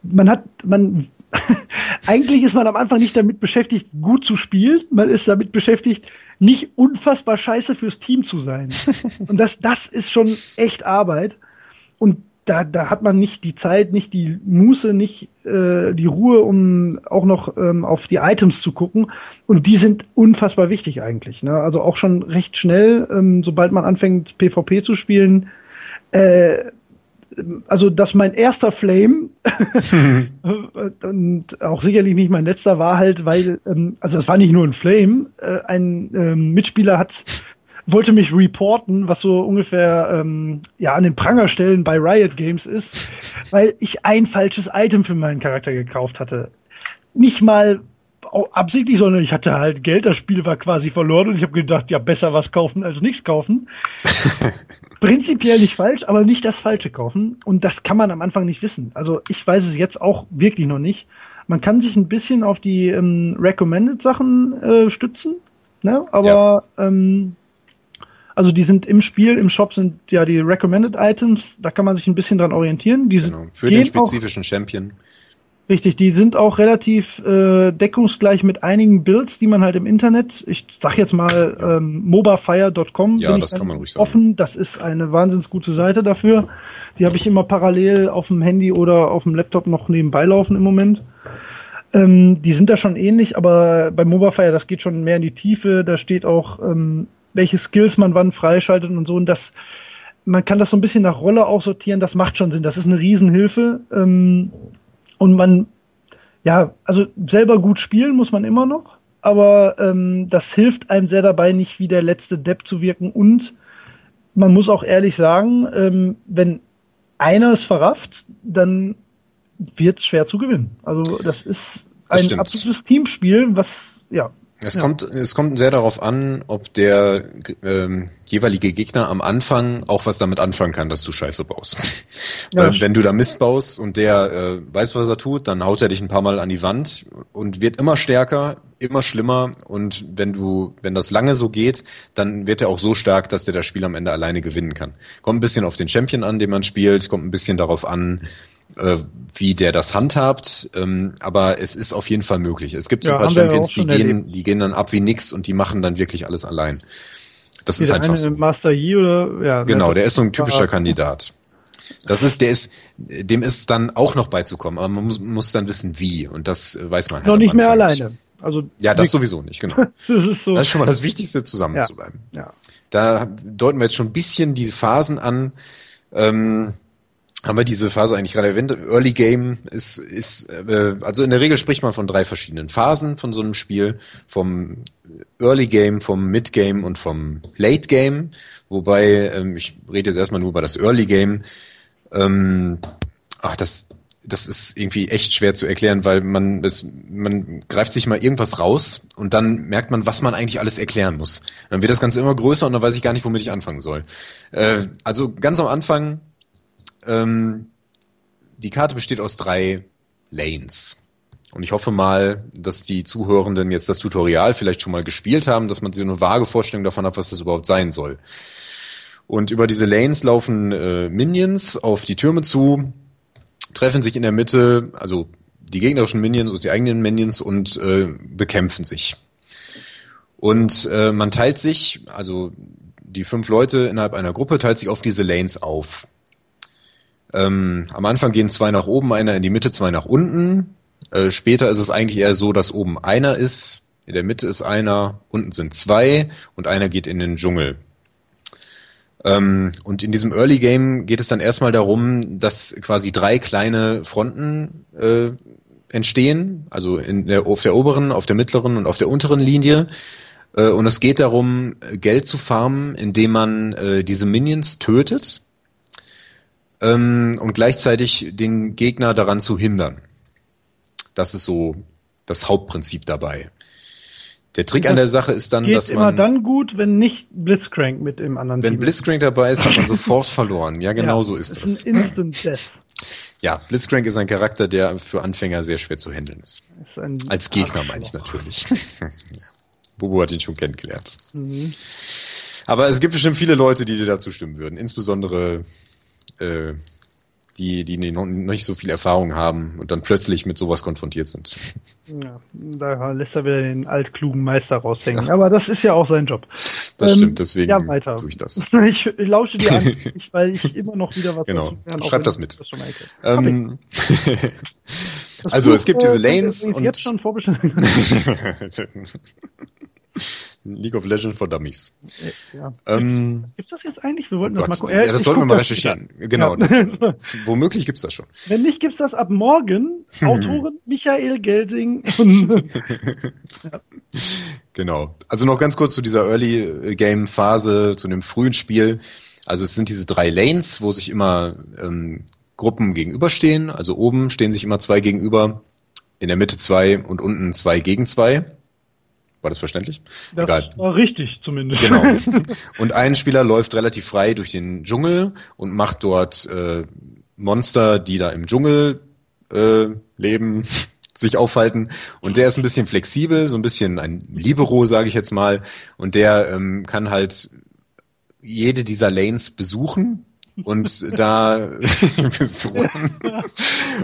man hat, man eigentlich ist man am Anfang nicht damit beschäftigt, gut zu spielen. Man ist damit beschäftigt, nicht unfassbar scheiße fürs Team zu sein. Und das, das ist schon echt Arbeit. Und da, da hat man nicht die Zeit, nicht die Muße, nicht äh, die Ruhe, um auch noch ähm, auf die Items zu gucken. Und die sind unfassbar wichtig eigentlich. Ne? Also auch schon recht schnell, ähm, sobald man anfängt, PvP zu spielen, äh, also dass mein erster Flame und auch sicherlich nicht mein letzter war halt, weil, ähm, also es war nicht nur ein Flame, äh, ein ähm, Mitspieler hat wollte mich reporten, was so ungefähr ähm, ja an den Prangerstellen bei Riot Games ist, weil ich ein falsches Item für meinen Charakter gekauft hatte. Nicht mal absichtlich, sondern ich hatte halt Geld, das Spiel war quasi verloren und ich habe gedacht, ja, besser was kaufen als nichts kaufen. Prinzipiell nicht falsch, aber nicht das Falsche kaufen. Und das kann man am Anfang nicht wissen. Also ich weiß es jetzt auch wirklich noch nicht. Man kann sich ein bisschen auf die ähm, Recommended Sachen äh, stützen, ne? aber ja. ähm, also die sind im Spiel, im Shop sind ja die Recommended Items, da kann man sich ein bisschen dran orientieren. Die genau. Für den spezifischen Champion. Richtig, die sind auch relativ äh, deckungsgleich mit einigen Builds, die man halt im Internet, ich sag jetzt mal ähm, mobafire.com, ja, das kann man ruhig sagen. offen, das ist eine wahnsinns gute Seite dafür. Die habe ich immer parallel auf dem Handy oder auf dem Laptop noch nebenbei laufen im Moment. Ähm, die sind da schon ähnlich, aber bei Mobafire, das geht schon mehr in die Tiefe, da steht auch, ähm, welche Skills man wann freischaltet und so und das man kann das so ein bisschen nach Rolle auch sortieren, das macht schon Sinn, das ist eine Riesenhilfe. Ähm, und man, ja, also selber gut spielen muss man immer noch, aber ähm, das hilft einem sehr dabei, nicht wie der letzte Depp zu wirken. Und man muss auch ehrlich sagen, ähm, wenn einer es verrafft, dann wird es schwer zu gewinnen. Also das ist ein das absolutes Teamspiel, was ja Es, ja. kommt, es kommt sehr darauf an, ob der ähm, jeweilige Gegner am Anfang auch was damit anfangen kann, dass du Scheiße baust. Ja, Weil wenn du da Mist baust und der äh, weiß, was er tut, dann haut er dich ein paar Mal an die Wand und wird immer stärker, immer schlimmer und wenn du, wenn das lange so geht, dann wird er auch so stark, dass der das Spiel am Ende alleine gewinnen kann. Kommt ein bisschen auf den Champion an, den man spielt, kommt ein bisschen darauf an, äh, wie der das handhabt, ähm, aber es ist auf jeden Fall möglich. Es gibt so ja, ein paar Champions, die gehen, die gehen dann ab wie nix und die machen dann wirklich alles allein. Das Dieser ist einfach so. Master Yi oder ja. Genau, ne, der ist so ein typischer Kandidat. Das ist, der ist, dem ist dann auch noch beizukommen, aber man muss, muss dann wissen, wie und das weiß man halt. Noch nicht mehr alleine. Also ja, das sowieso nicht, genau. das ist so. Das ist schon mal das Wichtigste, zusammenzubleiben. Ja, ja. Da deuten wir jetzt schon ein bisschen diese Phasen an. Ähm, haben wir diese Phase eigentlich gerade erwähnt. Early Game ist, ist äh, also in der Regel spricht man von drei verschiedenen Phasen von so einem Spiel. Vom Early Game, vom Mid Game und vom Late Game. Wobei, ähm, ich rede jetzt erstmal nur über das Early Game. Ähm, ach, das, das ist irgendwie echt schwer zu erklären, weil man, das, man greift sich mal irgendwas raus und dann merkt man, was man eigentlich alles erklären muss. Dann wird das Ganze immer größer und dann weiß ich gar nicht, womit ich anfangen soll. Äh, also ganz am Anfang ähm, die Karte besteht aus drei Lanes. Und ich hoffe mal, dass die Zuhörenden jetzt das Tutorial vielleicht schon mal gespielt haben, dass man so eine vage Vorstellung davon hat, was das überhaupt sein soll. Und über diese Lanes laufen äh, Minions auf die Türme zu, treffen sich in der Mitte, also die gegnerischen Minions und die eigenen Minions und äh, bekämpfen sich. Und äh, man teilt sich, also die fünf Leute innerhalb einer Gruppe teilt sich auf diese Lanes auf. Ähm, am Anfang gehen zwei nach oben, einer in die Mitte, zwei nach unten. Äh, später ist es eigentlich eher so, dass oben einer ist, in der Mitte ist einer, unten sind zwei und einer geht in den Dschungel. Ähm, und in diesem Early Game geht es dann erstmal darum, dass quasi drei kleine Fronten äh, entstehen, also in der, auf der oberen, auf der mittleren und auf der unteren Linie. Äh, und es geht darum, Geld zu farmen, indem man äh, diese Minions tötet ähm, und gleichzeitig den Gegner daran zu hindern. Das ist so das Hauptprinzip dabei. Der Trick an der Sache ist dann, dass man. immer dann gut, wenn nicht Blitzcrank mit im anderen Wenn Team Blitzcrank dabei ist, hat man sofort verloren. Ja, genau ja, so ist es. Ist ein Instant Death. Ja, Blitzcrank ist ein Charakter, der für Anfänger sehr schwer zu handeln ist. ist Als Gegner meine ich natürlich. Bubu hat ihn schon kennengelernt. Mhm. Aber es gibt bestimmt viele Leute, die dir dazu stimmen würden. Insbesondere äh, die, die noch nicht so viel Erfahrung haben und dann plötzlich mit sowas konfrontiert sind. Ja, da lässt er wieder den altklugen Meister raushängen. Ja. Aber das ist ja auch sein Job. Das ähm, stimmt, deswegen ja, weiter. tue ich das. ich, ich lausche dir an, ich, weil ich immer noch wieder was genau. dazu Schreib das mit. Das ähm, also Buch, es gibt diese äh, Lanes. und jetzt schon vorbestellen. League of Legends for Dummies. Ja. Ähm, gibt's das jetzt eigentlich? Wir wollten oh das Gott. mal gucken. Ja, das sollten wir mal recherchieren. Genau. Ja. Das, womöglich gibt's das schon. Wenn nicht, gibt's das ab morgen. Autoren Michael Gelding. ja. Genau. Also noch ganz kurz zu dieser Early Game Phase, zu dem frühen Spiel. Also es sind diese drei Lanes, wo sich immer ähm, Gruppen gegenüberstehen. Also oben stehen sich immer zwei gegenüber, in der Mitte zwei und unten zwei gegen zwei. War das verständlich? Das Egal. war richtig zumindest. Genau. Und ein Spieler läuft relativ frei durch den Dschungel und macht dort äh, Monster, die da im Dschungel äh, leben, sich aufhalten. Und der ist ein bisschen flexibel, so ein bisschen ein Libero, sage ich jetzt mal. Und der ähm, kann halt jede dieser Lanes besuchen und da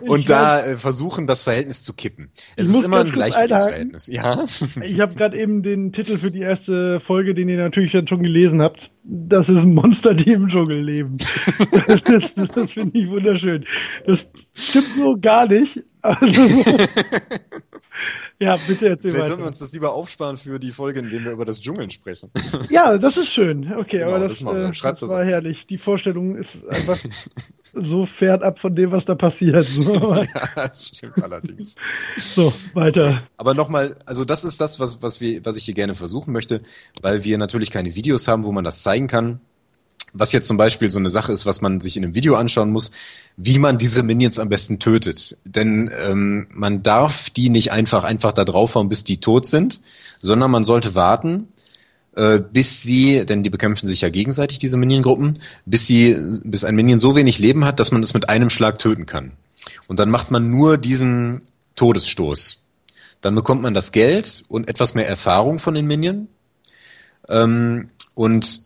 und da äh, versuchen, das Verhältnis zu kippen. Es ist immer ein Gleichgewichtsverhältnis. Ja. Ich habe gerade eben den Titel für die erste Folge, den ihr natürlich dann schon gelesen habt. Das ist ein Monster, die im Dschungel leben. Das, das, das finde ich wunderschön. Das stimmt so gar nicht. Also, ja, bitte erzähl Vielleicht weiter. sollten wir uns das lieber aufsparen für die Folge, in der wir über das Dschungeln sprechen. Ja, das ist schön. Okay, genau, aber das, das, äh, das war herrlich. Die Vorstellung ist einfach so fernab von dem, was da passiert. ja, das stimmt allerdings. So, weiter. Aber nochmal, also das ist das, was, was, wir, was ich hier gerne versuchen möchte, weil wir natürlich keine Videos haben, wo man das zeigen kann was jetzt zum Beispiel so eine Sache ist, was man sich in einem Video anschauen muss, wie man diese Minions am besten tötet. Denn ähm, man darf die nicht einfach einfach da draufhauen, bis die tot sind, sondern man sollte warten, äh, bis sie, denn die bekämpfen sich ja gegenseitig, diese Minion-Gruppen, bis sie, bis ein Minion so wenig Leben hat, dass man es mit einem Schlag töten kann. Und dann macht man nur diesen Todesstoß. Dann bekommt man das Geld und etwas mehr Erfahrung von den Minions. Ähm, und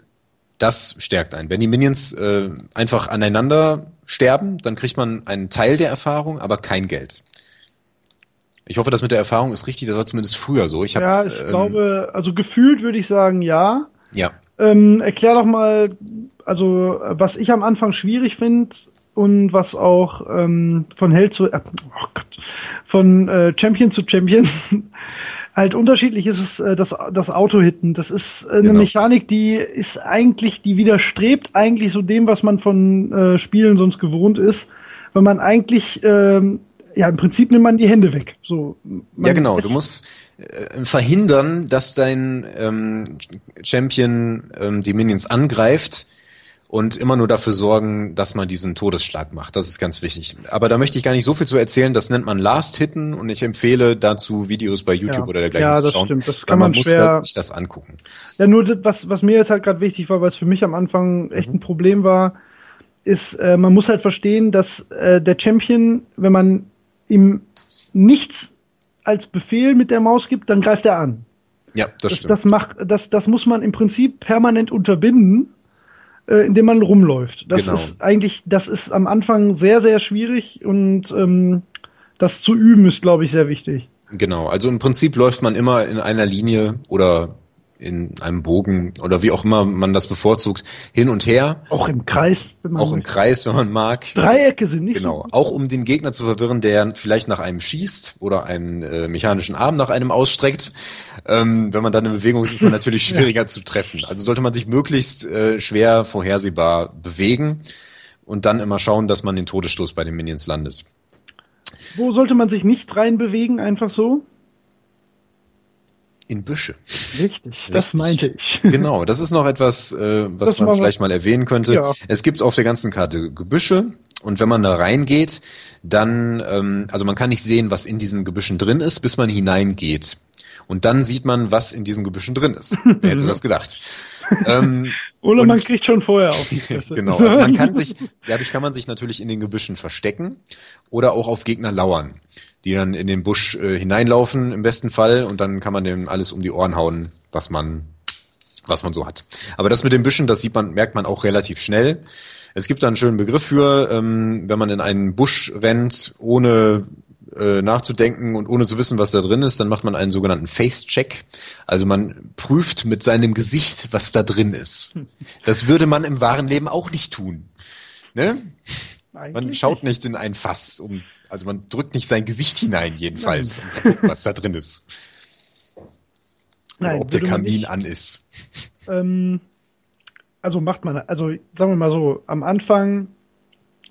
das stärkt einen. Wenn die Minions äh, einfach aneinander sterben, dann kriegt man einen Teil der Erfahrung, aber kein Geld. Ich hoffe, das mit der Erfahrung ist richtig, das war zumindest früher so. Ich hab, ja, ich ähm, glaube, also gefühlt würde ich sagen, ja. Ja. Ähm, erklär doch mal, also was ich am Anfang schwierig finde und was auch ähm, von Held zu, äh, oh Gott, von äh, Champion zu Champion halt unterschiedlich ist es äh, das das Auto-Hitten. Das ist äh, eine genau. Mechanik, die ist eigentlich, die widerstrebt eigentlich so dem, was man von äh, Spielen sonst gewohnt ist, weil man eigentlich ähm, ja im Prinzip nimmt man die Hände weg. So. ja genau. Du musst äh, verhindern, dass dein ähm, Champion ähm, die Minions angreift und immer nur dafür sorgen, dass man diesen Todesschlag macht. Das ist ganz wichtig. Aber da möchte ich gar nicht so viel zu erzählen. Das nennt man Last Hitten und ich empfehle dazu Videos bei YouTube ja. oder dergleichen ja, das zu schauen. Stimmt. Das kann man, man schwer muss sich das angucken. Ja, nur das, was, was mir jetzt halt gerade wichtig war, weil es für mich am Anfang echt mhm. ein Problem war, ist, äh, man muss halt verstehen, dass äh, der Champion, wenn man ihm nichts als Befehl mit der Maus gibt, dann greift er an. Ja, das, das stimmt. Das macht, das, das muss man im Prinzip permanent unterbinden äh, in dem man rumläuft. Das genau. ist eigentlich, das ist am Anfang sehr, sehr schwierig und ähm, das zu üben ist, glaube ich, sehr wichtig. Genau, also im Prinzip läuft man immer in einer Linie oder in einem Bogen oder wie auch immer man das bevorzugt, hin und her. Auch im Kreis, wenn man Auch im Kreis, wenn man mag. Dreiecke sind nicht Genau, so auch um den Gegner zu verwirren, der vielleicht nach einem schießt oder einen äh, mechanischen Arm nach einem ausstreckt. Ähm, wenn man dann in Bewegung ist, ist man natürlich schwieriger ja. zu treffen. Also sollte man sich möglichst äh, schwer vorhersehbar bewegen und dann immer schauen, dass man den Todesstoß bei den Minions landet. Wo sollte man sich nicht reinbewegen, einfach so? In Büsche. Richtig, Richtig, das meinte ich. Genau, das ist noch etwas, äh, was das man vielleicht mal erwähnen könnte. Ja. Es gibt auf der ganzen Karte Gebüsche und wenn man da reingeht, dann, ähm, also man kann nicht sehen, was in diesen Gebüschen drin ist, bis man hineingeht. Und dann sieht man, was in diesen Gebüschen drin ist. Wer hätte das gedacht? ähm, Oder man kriegt schon vorher auf die Fresse. genau, also man kann sich, dadurch kann man sich natürlich in den Gebüschen verstecken oder auch auf Gegner lauern die dann in den Busch äh, hineinlaufen im besten Fall und dann kann man dem alles um die Ohren hauen, was man was man so hat. Aber das mit den Büschen, das sieht man, merkt man auch relativ schnell. Es gibt da einen schönen Begriff für, ähm, wenn man in einen Busch rennt, ohne äh, nachzudenken und ohne zu wissen, was da drin ist, dann macht man einen sogenannten Face-Check. Also man prüft mit seinem Gesicht, was da drin ist. Das würde man im wahren Leben auch nicht tun. Ne? Man schaut nicht in ein Fass, um also man drückt nicht sein Gesicht hinein, jedenfalls, um zu gucken, was da drin ist. Nein, ob der Kamin an ist. Ähm, also macht man, also sagen wir mal so, am Anfang,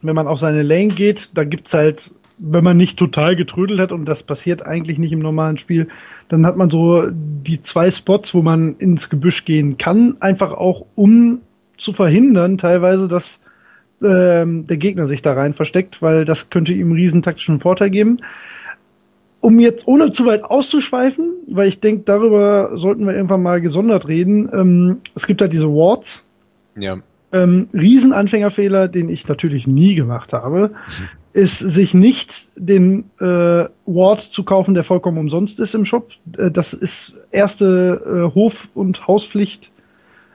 wenn man auf seine Lane geht, da gibt's halt, wenn man nicht total getrödelt hat und das passiert eigentlich nicht im normalen Spiel, dann hat man so die zwei Spots, wo man ins Gebüsch gehen kann, einfach auch um zu verhindern, teilweise, dass ähm, der Gegner sich da rein versteckt, weil das könnte ihm einen riesen taktischen Vorteil geben. Um jetzt ohne zu weit auszuschweifen, weil ich denke, darüber sollten wir irgendwann mal gesondert reden. Ähm, es gibt da diese Wards. Ja. Ähm, Riesenanfängerfehler, den ich natürlich nie gemacht habe, mhm. ist sich nicht den äh, Ward zu kaufen, der vollkommen umsonst ist im Shop. Äh, das ist erste äh, Hof- und Hauspflicht.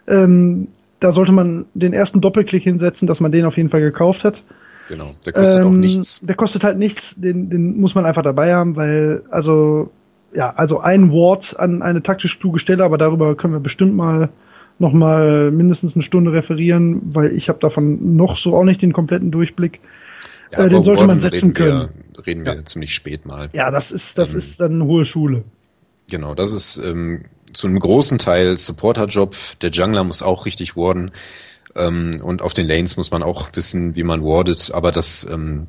Ähm, da sollte man den ersten Doppelklick hinsetzen, dass man den auf jeden Fall gekauft hat. Genau, der kostet ähm, auch nichts. Der kostet halt nichts, den, den muss man einfach dabei haben, weil, also, ja, also ein Ward an eine taktisch kluge Stelle, aber darüber können wir bestimmt mal noch mal mindestens eine Stunde referieren, weil ich habe davon noch so auch nicht den kompletten Durchblick. Ja, äh, den sollte man setzen reden können. Wir, reden wir ja. ziemlich spät mal. Ja, das ist das ähm, ist dann eine hohe Schule. Genau, das ist ähm, zu einem großen Teil Supporter-Job. Der Jungler muss auch richtig warden. Ähm, und auf den Lanes muss man auch wissen, wie man wardet. Aber das, ähm,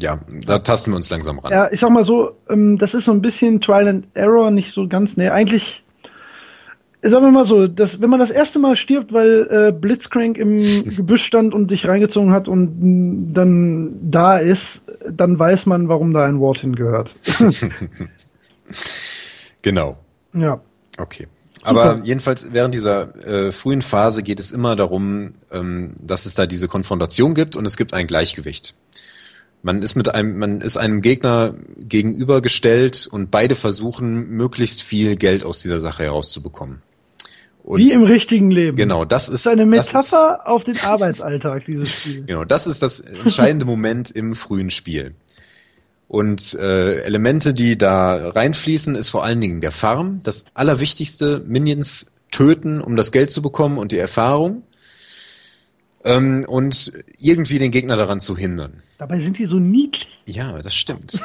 ja, da tasten wir uns langsam ran. Ja, ich sag mal so, ähm, das ist so ein bisschen Trial and Error, nicht so ganz, nee, eigentlich sagen wir mal so, dass, wenn man das erste Mal stirbt, weil äh, Blitzcrank im Gebüsch stand und sich reingezogen hat und mh, dann da ist, dann weiß man, warum da ein Ward hingehört. genau. Ja. Okay. Aber jedenfalls während dieser äh, frühen Phase geht es immer darum, ähm, dass es da diese Konfrontation gibt und es gibt ein Gleichgewicht. Man ist mit einem, man ist einem Gegner gegenübergestellt und beide versuchen, möglichst viel Geld aus dieser Sache herauszubekommen. Und Wie im richtigen Leben. Genau, das ist das ist eine Metapher ist, auf den Arbeitsalltag dieses Spiel. Genau, das ist das entscheidende Moment im frühen Spiel. Und äh, Elemente, die da reinfließen, ist vor allen Dingen der Farm. Das Allerwichtigste, Minions töten, um das Geld zu bekommen und die Erfahrung. Ähm, und irgendwie den Gegner daran zu hindern. Dabei sind die so niedlich. Ja, das stimmt.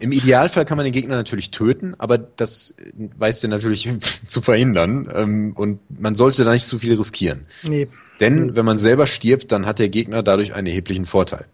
Im Idealfall kann man den Gegner natürlich töten, aber das weiß der natürlich zu verhindern. Ähm, und man sollte da nicht zu viel riskieren. Nee. Denn wenn man selber stirbt, dann hat der Gegner dadurch einen erheblichen Vorteil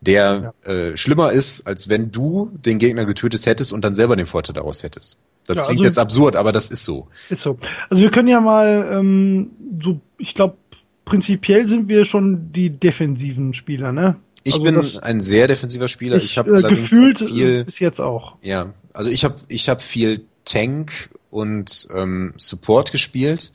der ja. äh, schlimmer ist, als wenn du den Gegner getötet hättest und dann selber den Vorteil daraus hättest. Das ja, klingt also, jetzt absurd, aber das ist so. Ist so. Also wir können ja mal ähm, so, ich glaube, prinzipiell sind wir schon die defensiven Spieler, ne? Ich also bin ein sehr defensiver Spieler. Ich, ich habe äh, gefühlt viel, bis jetzt auch. Ja, also ich habe ich habe viel Tank und ähm, Support gespielt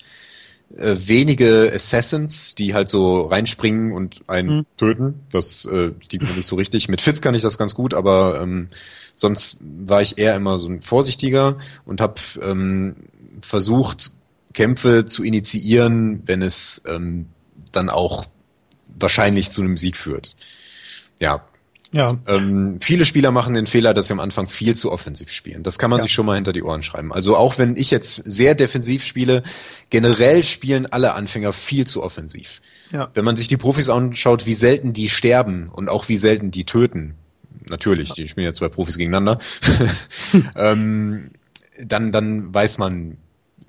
äh, wenige Assassins, die halt so reinspringen und einen mhm. töten. Das äh, mir nicht so richtig. Mit Fitz kann ich das ganz gut, aber ähm, sonst war ich eher immer so ein Vorsichtiger und habe ähm, versucht, Kämpfe zu initiieren, wenn es ähm, dann auch wahrscheinlich zu einem Sieg führt. Ja, ja. Ähm, viele Spieler machen den Fehler, dass sie am Anfang viel zu offensiv spielen. Das kann man ja. sich schon mal hinter die Ohren schreiben. Also auch wenn ich jetzt sehr defensiv spiele, generell spielen alle Anfänger viel zu offensiv. Ja. Wenn man sich die Profis anschaut, wie selten die sterben und auch wie selten die töten, natürlich, die spielen ja zwei Profis gegeneinander, ähm, dann, dann weiß man,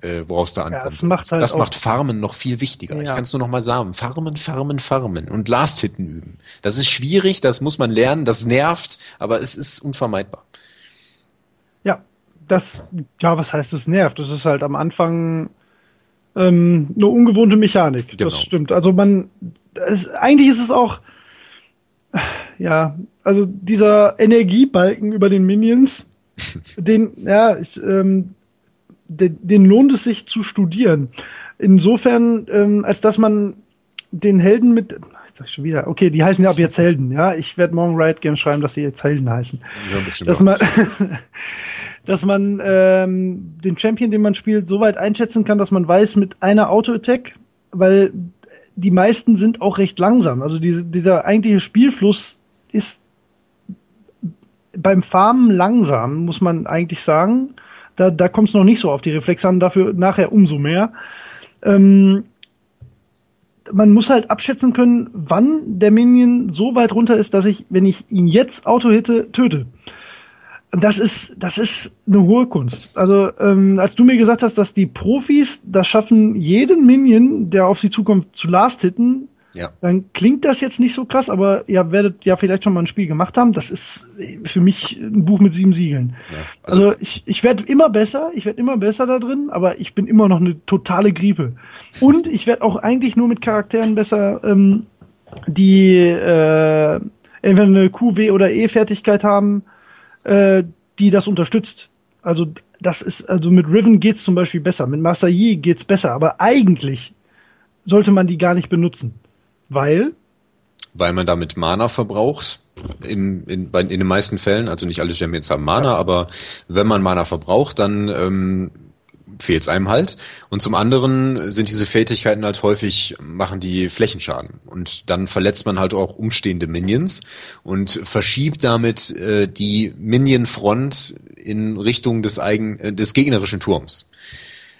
äh, worauf es da ankommt. Ja, das macht, halt das macht Farmen noch viel wichtiger. Ja. Ich kann es nur noch mal sagen. Farmen, Farmen, Farmen und Last-Hitten üben. Das ist schwierig, das muss man lernen, das nervt, aber es ist unvermeidbar. Ja, das, ja, was heißt es nervt? Das ist halt am Anfang ähm, eine ungewohnte Mechanik. Genau. Das stimmt. Also man, es, eigentlich ist es auch, ja, also dieser Energiebalken über den Minions, den, ja, ich, ähm, den, den lohnt es sich zu studieren. Insofern, ähm, als dass man den Helden mit, jetzt sag ich schon wieder, okay, die heißen ja ab jetzt Helden, ja. Ich werde morgen Riot Games schreiben, dass sie jetzt Helden heißen. Ja, dass man, dass man ähm, den Champion, den man spielt, so weit einschätzen kann, dass man weiß, mit einer Auto-Attack, weil die meisten sind auch recht langsam. Also diese, dieser eigentliche Spielfluss ist beim Farmen langsam, muss man eigentlich sagen. Da, da kommt es noch nicht so auf die Reflexe an, dafür nachher umso mehr. Ähm, man muss halt abschätzen können, wann der Minion so weit runter ist, dass ich, wenn ich ihn jetzt Auto hitte, töte. Das ist, das ist eine hohe Kunst. Also, ähm, als du mir gesagt hast, dass die Profis das schaffen, jeden Minion, der auf sie zukommt, zu last hitten, ja. Dann klingt das jetzt nicht so krass, aber ihr werdet ja vielleicht schon mal ein Spiel gemacht haben. Das ist für mich ein Buch mit sieben Siegeln. Ja, also, also, ich, ich werde immer besser, ich werde immer besser da drin, aber ich bin immer noch eine totale Griepe. Und ich werde auch eigentlich nur mit Charakteren besser, ähm, die äh, entweder eine Q, W oder E-Fertigkeit haben, äh, die das unterstützt. Also das ist, also mit Riven geht's zum Beispiel besser, mit Master Yi geht's besser, aber eigentlich sollte man die gar nicht benutzen. Weil? Weil man damit Mana verbraucht. In, in, in den meisten Fällen, also nicht alle Champions haben Mana, ja. aber wenn man Mana verbraucht, dann ähm, fehlt es einem halt. Und zum anderen sind diese Fähigkeiten halt häufig, machen die Flächenschaden. Und dann verletzt man halt auch umstehende Minions und verschiebt damit äh, die Minion-Front in Richtung des, eigen, äh, des gegnerischen Turms.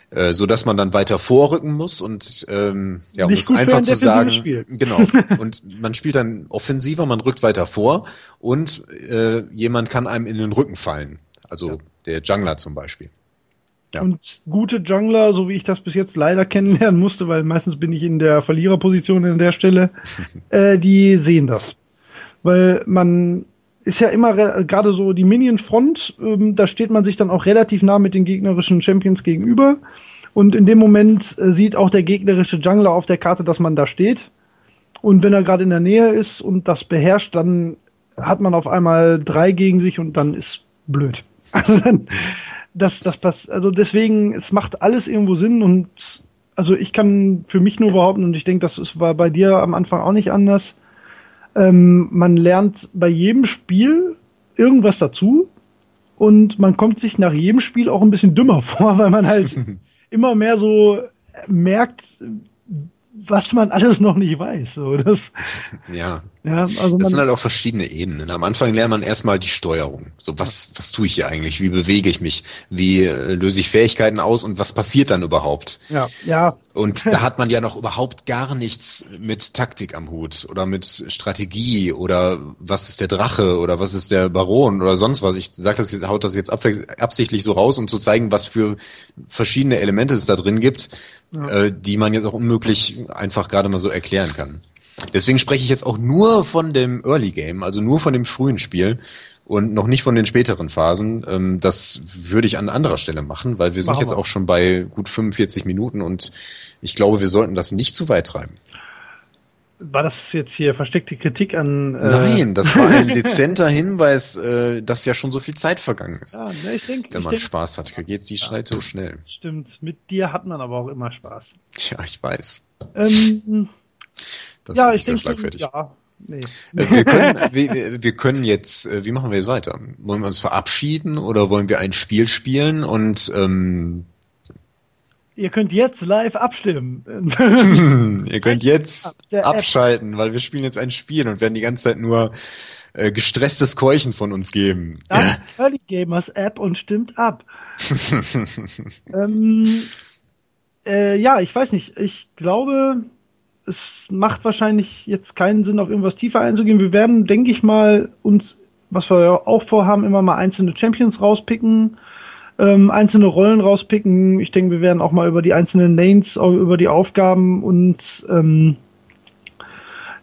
Äh, so dass man dann weiter vorrücken muss und ähm, ja, um es einfach zu sagen, Spiel. genau. Und man spielt dann offensiver, man rückt weiter vor und äh, jemand kann einem in den Rücken fallen. Also ja. der Jungler zum Beispiel. Ja. Und gute Jungler, so wie ich das bis jetzt leider kennenlernen musste, weil meistens bin ich in der Verliererposition an der Stelle, äh, die sehen das. Weil man ist ja immer gerade so die Minion-Front, ähm, da steht man sich dann auch relativ nah mit den gegnerischen Champions gegenüber. Und in dem Moment äh, sieht auch der gegnerische Jungler auf der Karte, dass man da steht. Und wenn er gerade in der Nähe ist und das beherrscht, dann hat man auf einmal drei gegen sich und dann ist blöd. Also das, das passt, also deswegen, es macht alles irgendwo Sinn und also ich kann für mich nur behaupten, und ich denke, das war bei dir am Anfang auch nicht anders, ähm, man lernt bei jedem Spiel irgendwas dazu und man kommt sich nach jedem Spiel auch ein bisschen dümmer vor, weil man halt immer mehr so merkt, was man alles noch nicht weiß. So, das, ja. ja also man, das sind halt auch verschiedene Ebenen. Am Anfang lernt man erstmal die Steuerung. So, was, was tue ich hier eigentlich? Wie bewege ich mich? Wie äh, löse ich Fähigkeiten aus und was passiert dann überhaupt? Ja, ja. Und da hat man ja noch überhaupt gar nichts mit Taktik am Hut oder mit Strategie oder was ist der Drache oder was ist der Baron oder sonst was. Ich sag das jetzt, haut das jetzt absichtlich so raus, um zu zeigen, was für verschiedene Elemente es da drin gibt ja. äh, die man jetzt auch unmöglich einfach gerade mal so erklären kann. Deswegen spreche ich jetzt auch nur von dem Early Game, also nur von dem frühen Spiel und noch nicht von den späteren Phasen. Ähm, das würde ich an anderer Stelle machen, weil wir sind machen jetzt wir. auch schon bei gut 45 Minuten und ich glaube, wir sollten das nicht zu weit treiben. War das jetzt hier versteckte Kritik an? Äh Nein, das war ein dezenter Hinweis, äh, dass ja schon so viel Zeit vergangen ist. Ja, ne, ich denk, Wenn man denk, Spaß hat, geht die Zeit so schnell. Stimmt. Mit dir hat man aber auch immer Spaß. Ja, ich weiß. Ähm, das ja, ich denke, schlagfertig. ja. Nee. Äh, wir, können, wir, wir können jetzt, äh, wie machen wir jetzt weiter? Wollen wir uns verabschieden oder wollen wir ein Spiel spielen und ähm, Ihr könnt jetzt live abstimmen. Ihr könnt jetzt abschalten, weil wir spielen jetzt ein Spiel und werden die ganze Zeit nur äh, gestresstes Keuchen von uns geben. Dann Early Gamers App und stimmt ab. ähm, äh, ja, ich weiß nicht. Ich glaube, es macht wahrscheinlich jetzt keinen Sinn, auf irgendwas tiefer einzugehen. Wir werden, denke ich mal, uns, was wir auch vorhaben, immer mal einzelne Champions rauspicken ähm, einzelne Rollen rauspicken. Ich denke, wir werden auch mal über die einzelnen Lanes, über die Aufgaben und ähm,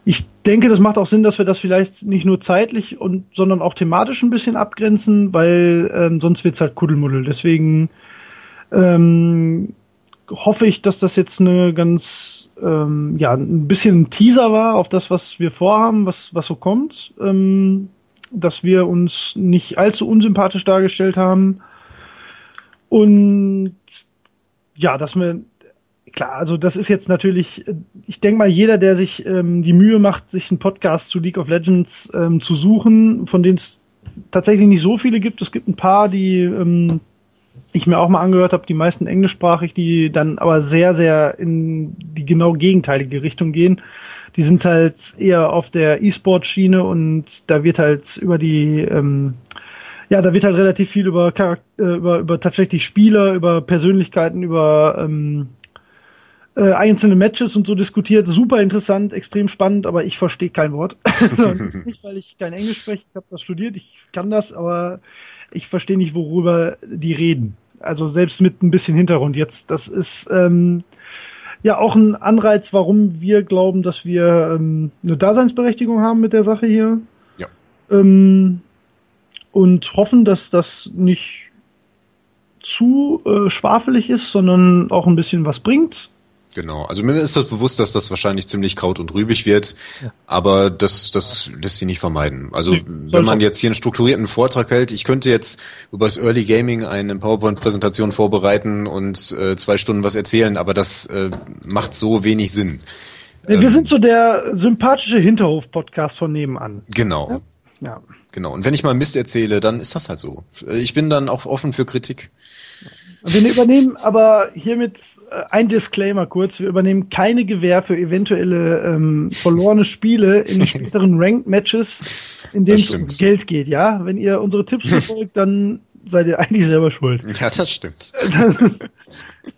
ich denke, das macht auch Sinn, dass wir das vielleicht nicht nur zeitlich und sondern auch thematisch ein bisschen abgrenzen, weil ähm, sonst wird's halt Kuddelmuddel. Deswegen ähm, hoffe ich, dass das jetzt eine ganz ähm, ja ein bisschen ein Teaser war auf das, was wir vorhaben, was was so kommt, ähm, dass wir uns nicht allzu unsympathisch dargestellt haben und ja, dass wir klar, also das ist jetzt natürlich, ich denke mal, jeder, der sich ähm, die Mühe macht, sich einen Podcast zu League of Legends ähm, zu suchen, von denen es tatsächlich nicht so viele gibt. Es gibt ein paar, die ähm, ich mir auch mal angehört habe, die meisten englischsprachig, die dann aber sehr, sehr in die genau gegenteilige Richtung gehen. Die sind halt eher auf der E-Sport-Schiene und da wird halt über die ähm, ja, da wird halt relativ viel über, Charakter, äh, über, über tatsächlich Spieler, über Persönlichkeiten, über ähm, äh, einzelne Matches und so diskutiert. Super interessant, extrem spannend, aber ich verstehe kein Wort. nicht, weil ich kein Englisch spreche, ich habe das studiert, ich kann das, aber ich verstehe nicht, worüber die reden. Also selbst mit ein bisschen Hintergrund jetzt. Das ist ähm, ja auch ein Anreiz, warum wir glauben, dass wir ähm, eine Daseinsberechtigung haben mit der Sache hier. Ja. Ähm, und hoffen, dass das nicht zu äh, schwafelig ist, sondern auch ein bisschen was bringt. Genau, also mir ist das bewusst, dass das wahrscheinlich ziemlich kraut und rübig wird, ja. aber das, das lässt sich nicht vermeiden. Also nee, wenn man jetzt hier einen strukturierten Vortrag hält, ich könnte jetzt über das Early Gaming eine PowerPoint-Präsentation vorbereiten und äh, zwei Stunden was erzählen, aber das äh, macht so wenig Sinn. Wir ähm, sind so der sympathische Hinterhof-Podcast von nebenan. Genau. Ja. ja. Genau. Und wenn ich mal Mist erzähle, dann ist das halt so. Ich bin dann auch offen für Kritik. Wir übernehmen aber hiermit äh, ein Disclaimer kurz. Wir übernehmen keine Gewähr für eventuelle ähm, verlorene Spiele in späteren Ranked-Matches, in denen es ums Geld geht. Ja, wenn ihr unsere Tipps verfolgt, dann seid ihr eigentlich selber schuld. Ja, das stimmt.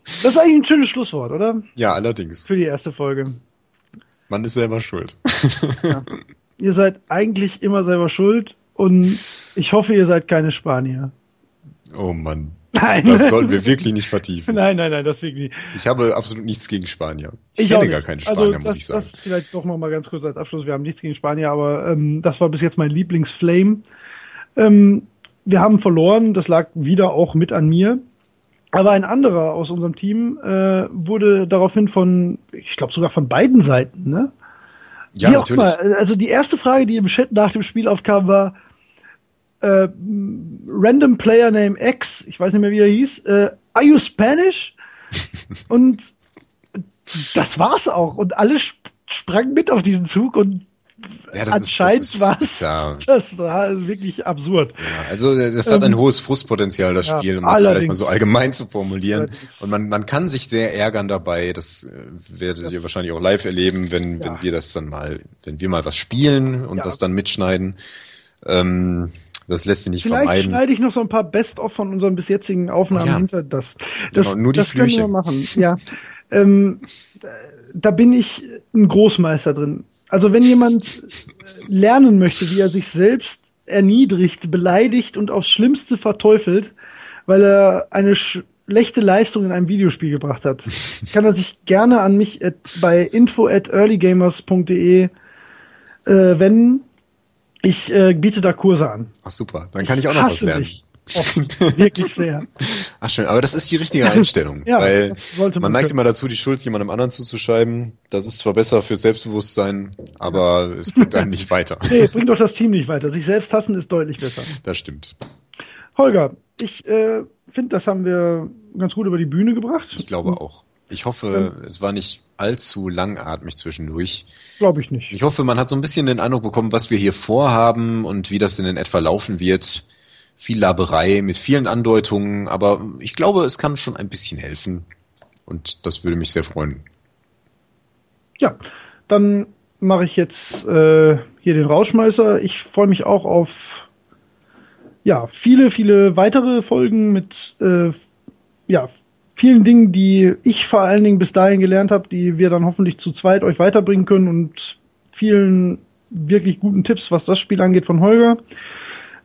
Das, das ist eigentlich ein schönes Schlusswort, oder? Ja, allerdings. Für die erste Folge. Man ist selber schuld. Ja. Ihr seid eigentlich immer selber schuld und ich hoffe, ihr seid keine Spanier. Oh Mann. Nein. Das sollten wir wirklich nicht vertiefen. Nein, nein, nein, das wirklich nicht. Ich habe absolut nichts gegen Spanier. Ich, ich kenne gar keine also Spanier, also, muss ich sagen. Das vielleicht doch noch mal ganz kurz als Abschluss. Wir haben nichts gegen Spanier, aber ähm, das war bis jetzt mein Lieblingsflame. Ähm, wir haben verloren, das lag wieder auch mit an mir. Aber ein anderer aus unserem Team äh, wurde daraufhin von, ich glaube sogar von beiden Seiten, ne? Ja, Wie auch natürlich. immer. Also die erste Frage, die im Chat nach dem Spiel aufkam, war äh, Random Player Name X, ich weiß nicht mehr, wie er hieß, äh, Are you Spanish? und das war's auch. Und alle sp sprangen mit auf diesen Zug und Ja, anscheinend war es ja. das war wirklich absurd. Ja, also das hat ein hohes Frustpotenzial, das Spiel, um das vielleicht mal so allgemein zu formulieren. Allerdings. Und man, man kann sich sehr ärgern dabei. Das äh, werdet Das- ihr wahrscheinlich auch live erleben, wenn, wenn wir das dann mal, wenn wir mal was spielen und das dann mitschneiden. Ähm, das lässt sich nicht Vielleicht vermeiden. schneide ich noch so ein paar Best-of von unseren bis jetzigen Aufnahmen Ja. hinter das. Das, Genau, nur die das können wir machen. Ja. ähm, äh, da bin ich ein Großmeister drin. Also wenn jemand äh, lernen möchte, wie er sich selbst erniedrigt, beleidigt und aufs Schlimmste verteufelt, weil er eine schlechte Leistung in einem Videospiel gebracht hat, kann er sich gerne an mich at, bei info at earlygamers.de äh, wenden. Ich äh, biete da Kurse an. Ach super, dann kann ich auch noch was lernen. Dich oft, wirklich sehr. Ach schön, aber das ist die richtige Einstellung. Ja, weil man man neigt immer dazu, die Schuld jemandem anderen zuzuschreiben. Das ist zwar besser fürs Selbstbewusstsein, aber es bringt einen nicht weiter. Nee, bringt doch das Team nicht weiter. Sich selbst hassen ist deutlich besser. Das stimmt. Holger, ich äh, finde, das haben wir ganz gut über die Bühne gebracht. Ich glaube auch. Ich hoffe, es war nicht allzu langatmig zwischendurch. Glaube ich nicht. Ich hoffe, man hat so ein bisschen den Eindruck bekommen, was wir hier vorhaben und wie das denn in etwa laufen wird. Viel Laberei mit vielen Andeutungen, aber ich glaube, es kann schon ein bisschen helfen. Und das würde mich sehr freuen. Ja, dann mache ich jetzt äh, hier den Rauschmeißer. Ich freue mich auch auf ja viele, viele weitere Folgen mit äh, ja vielen Dingen, die ich vor allen Dingen bis dahin gelernt habe, die wir dann hoffentlich zu zweit euch weiterbringen können und vielen wirklich guten Tipps, was das Spiel angeht von Holger.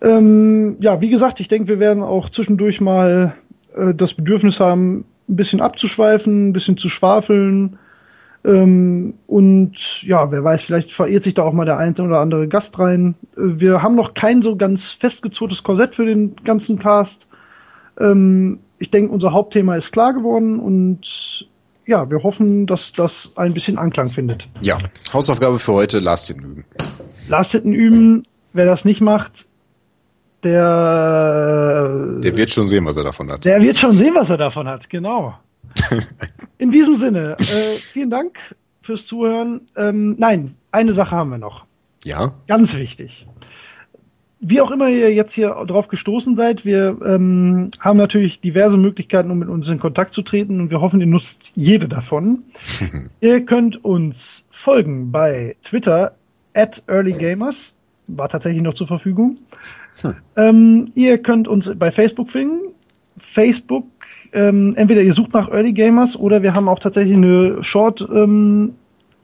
Ähm, ja, wie gesagt, ich denke, wir werden auch zwischendurch mal äh, das Bedürfnis haben, ein bisschen abzuschweifen, ein bisschen zu schwafeln. Ähm, und ja, wer weiß, vielleicht verirrt sich da auch mal der eine oder andere Gast rein. Äh, wir haben noch kein so ganz festgezurrtes Korsett für den ganzen Cast. Ähm, ich denke, unser Hauptthema ist klar geworden und ja, wir hoffen, dass das ein bisschen Anklang findet. Ja, Hausaufgabe für heute, Last Hit üben. Last Hitten üben, wer das nicht macht, der, Der wird schon sehen, was er davon hat. der wird schon sehen, was er davon hat, genau. In diesem Sinne, äh, vielen Dank fürs Zuhören. Ähm, nein, eine Sache haben wir noch. Ja, Ganz wichtig. Wie auch immer ihr jetzt hier drauf gestoßen seid, wir ähm, haben natürlich diverse Möglichkeiten, um mit uns in Kontakt zu treten und wir hoffen, ihr nutzt jede davon. ihr könnt uns folgen bei Twitter at earlygamers, war tatsächlich noch zur Verfügung. Ähm, ihr könnt uns bei Facebook finden. Facebook, ähm, entweder ihr sucht nach Early Gamers oder wir haben auch tatsächlich eine Short ähm,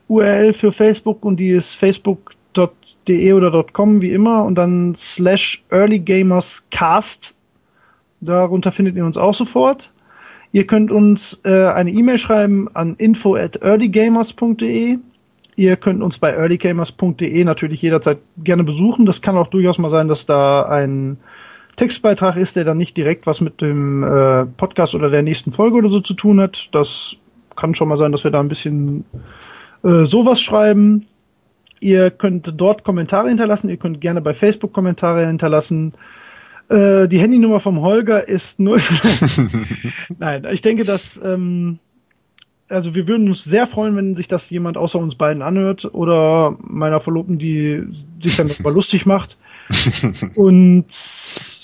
URL für Facebook und die ist facebook.de oder .com wie immer und dann slash Early Gamers Cast. Darunter findet ihr uns auch sofort. Ihr könnt uns äh, eine E-Mail schreiben an info at earlygamers.de. Ihr könnt uns bei earlygamers.de natürlich jederzeit gerne besuchen. Das kann auch durchaus mal sein, dass da ein Textbeitrag ist, der dann nicht direkt was mit dem äh, Podcast oder der nächsten Folge oder so zu tun hat. Das kann schon mal sein, dass wir da ein bisschen äh, sowas schreiben. Ihr könnt dort Kommentare hinterlassen. Ihr könnt gerne bei Facebook Kommentare hinterlassen. Äh, die Handynummer vom Holger ist 0. Nein, ich denke, dass ähm, also wir würden uns sehr freuen, wenn sich das jemand außer uns beiden anhört oder meiner Verlobten, die sich dann darüber lustig macht. Und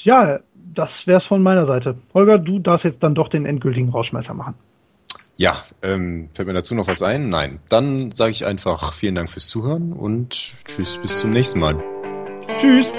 ja, das wär's von meiner Seite. Holger, du darfst jetzt dann doch den endgültigen Rauschmeißer machen. Ja, ähm, fällt mir dazu noch was ein? Nein. Dann sage ich einfach vielen Dank fürs Zuhören und tschüss, bis zum nächsten Mal. Tschüss.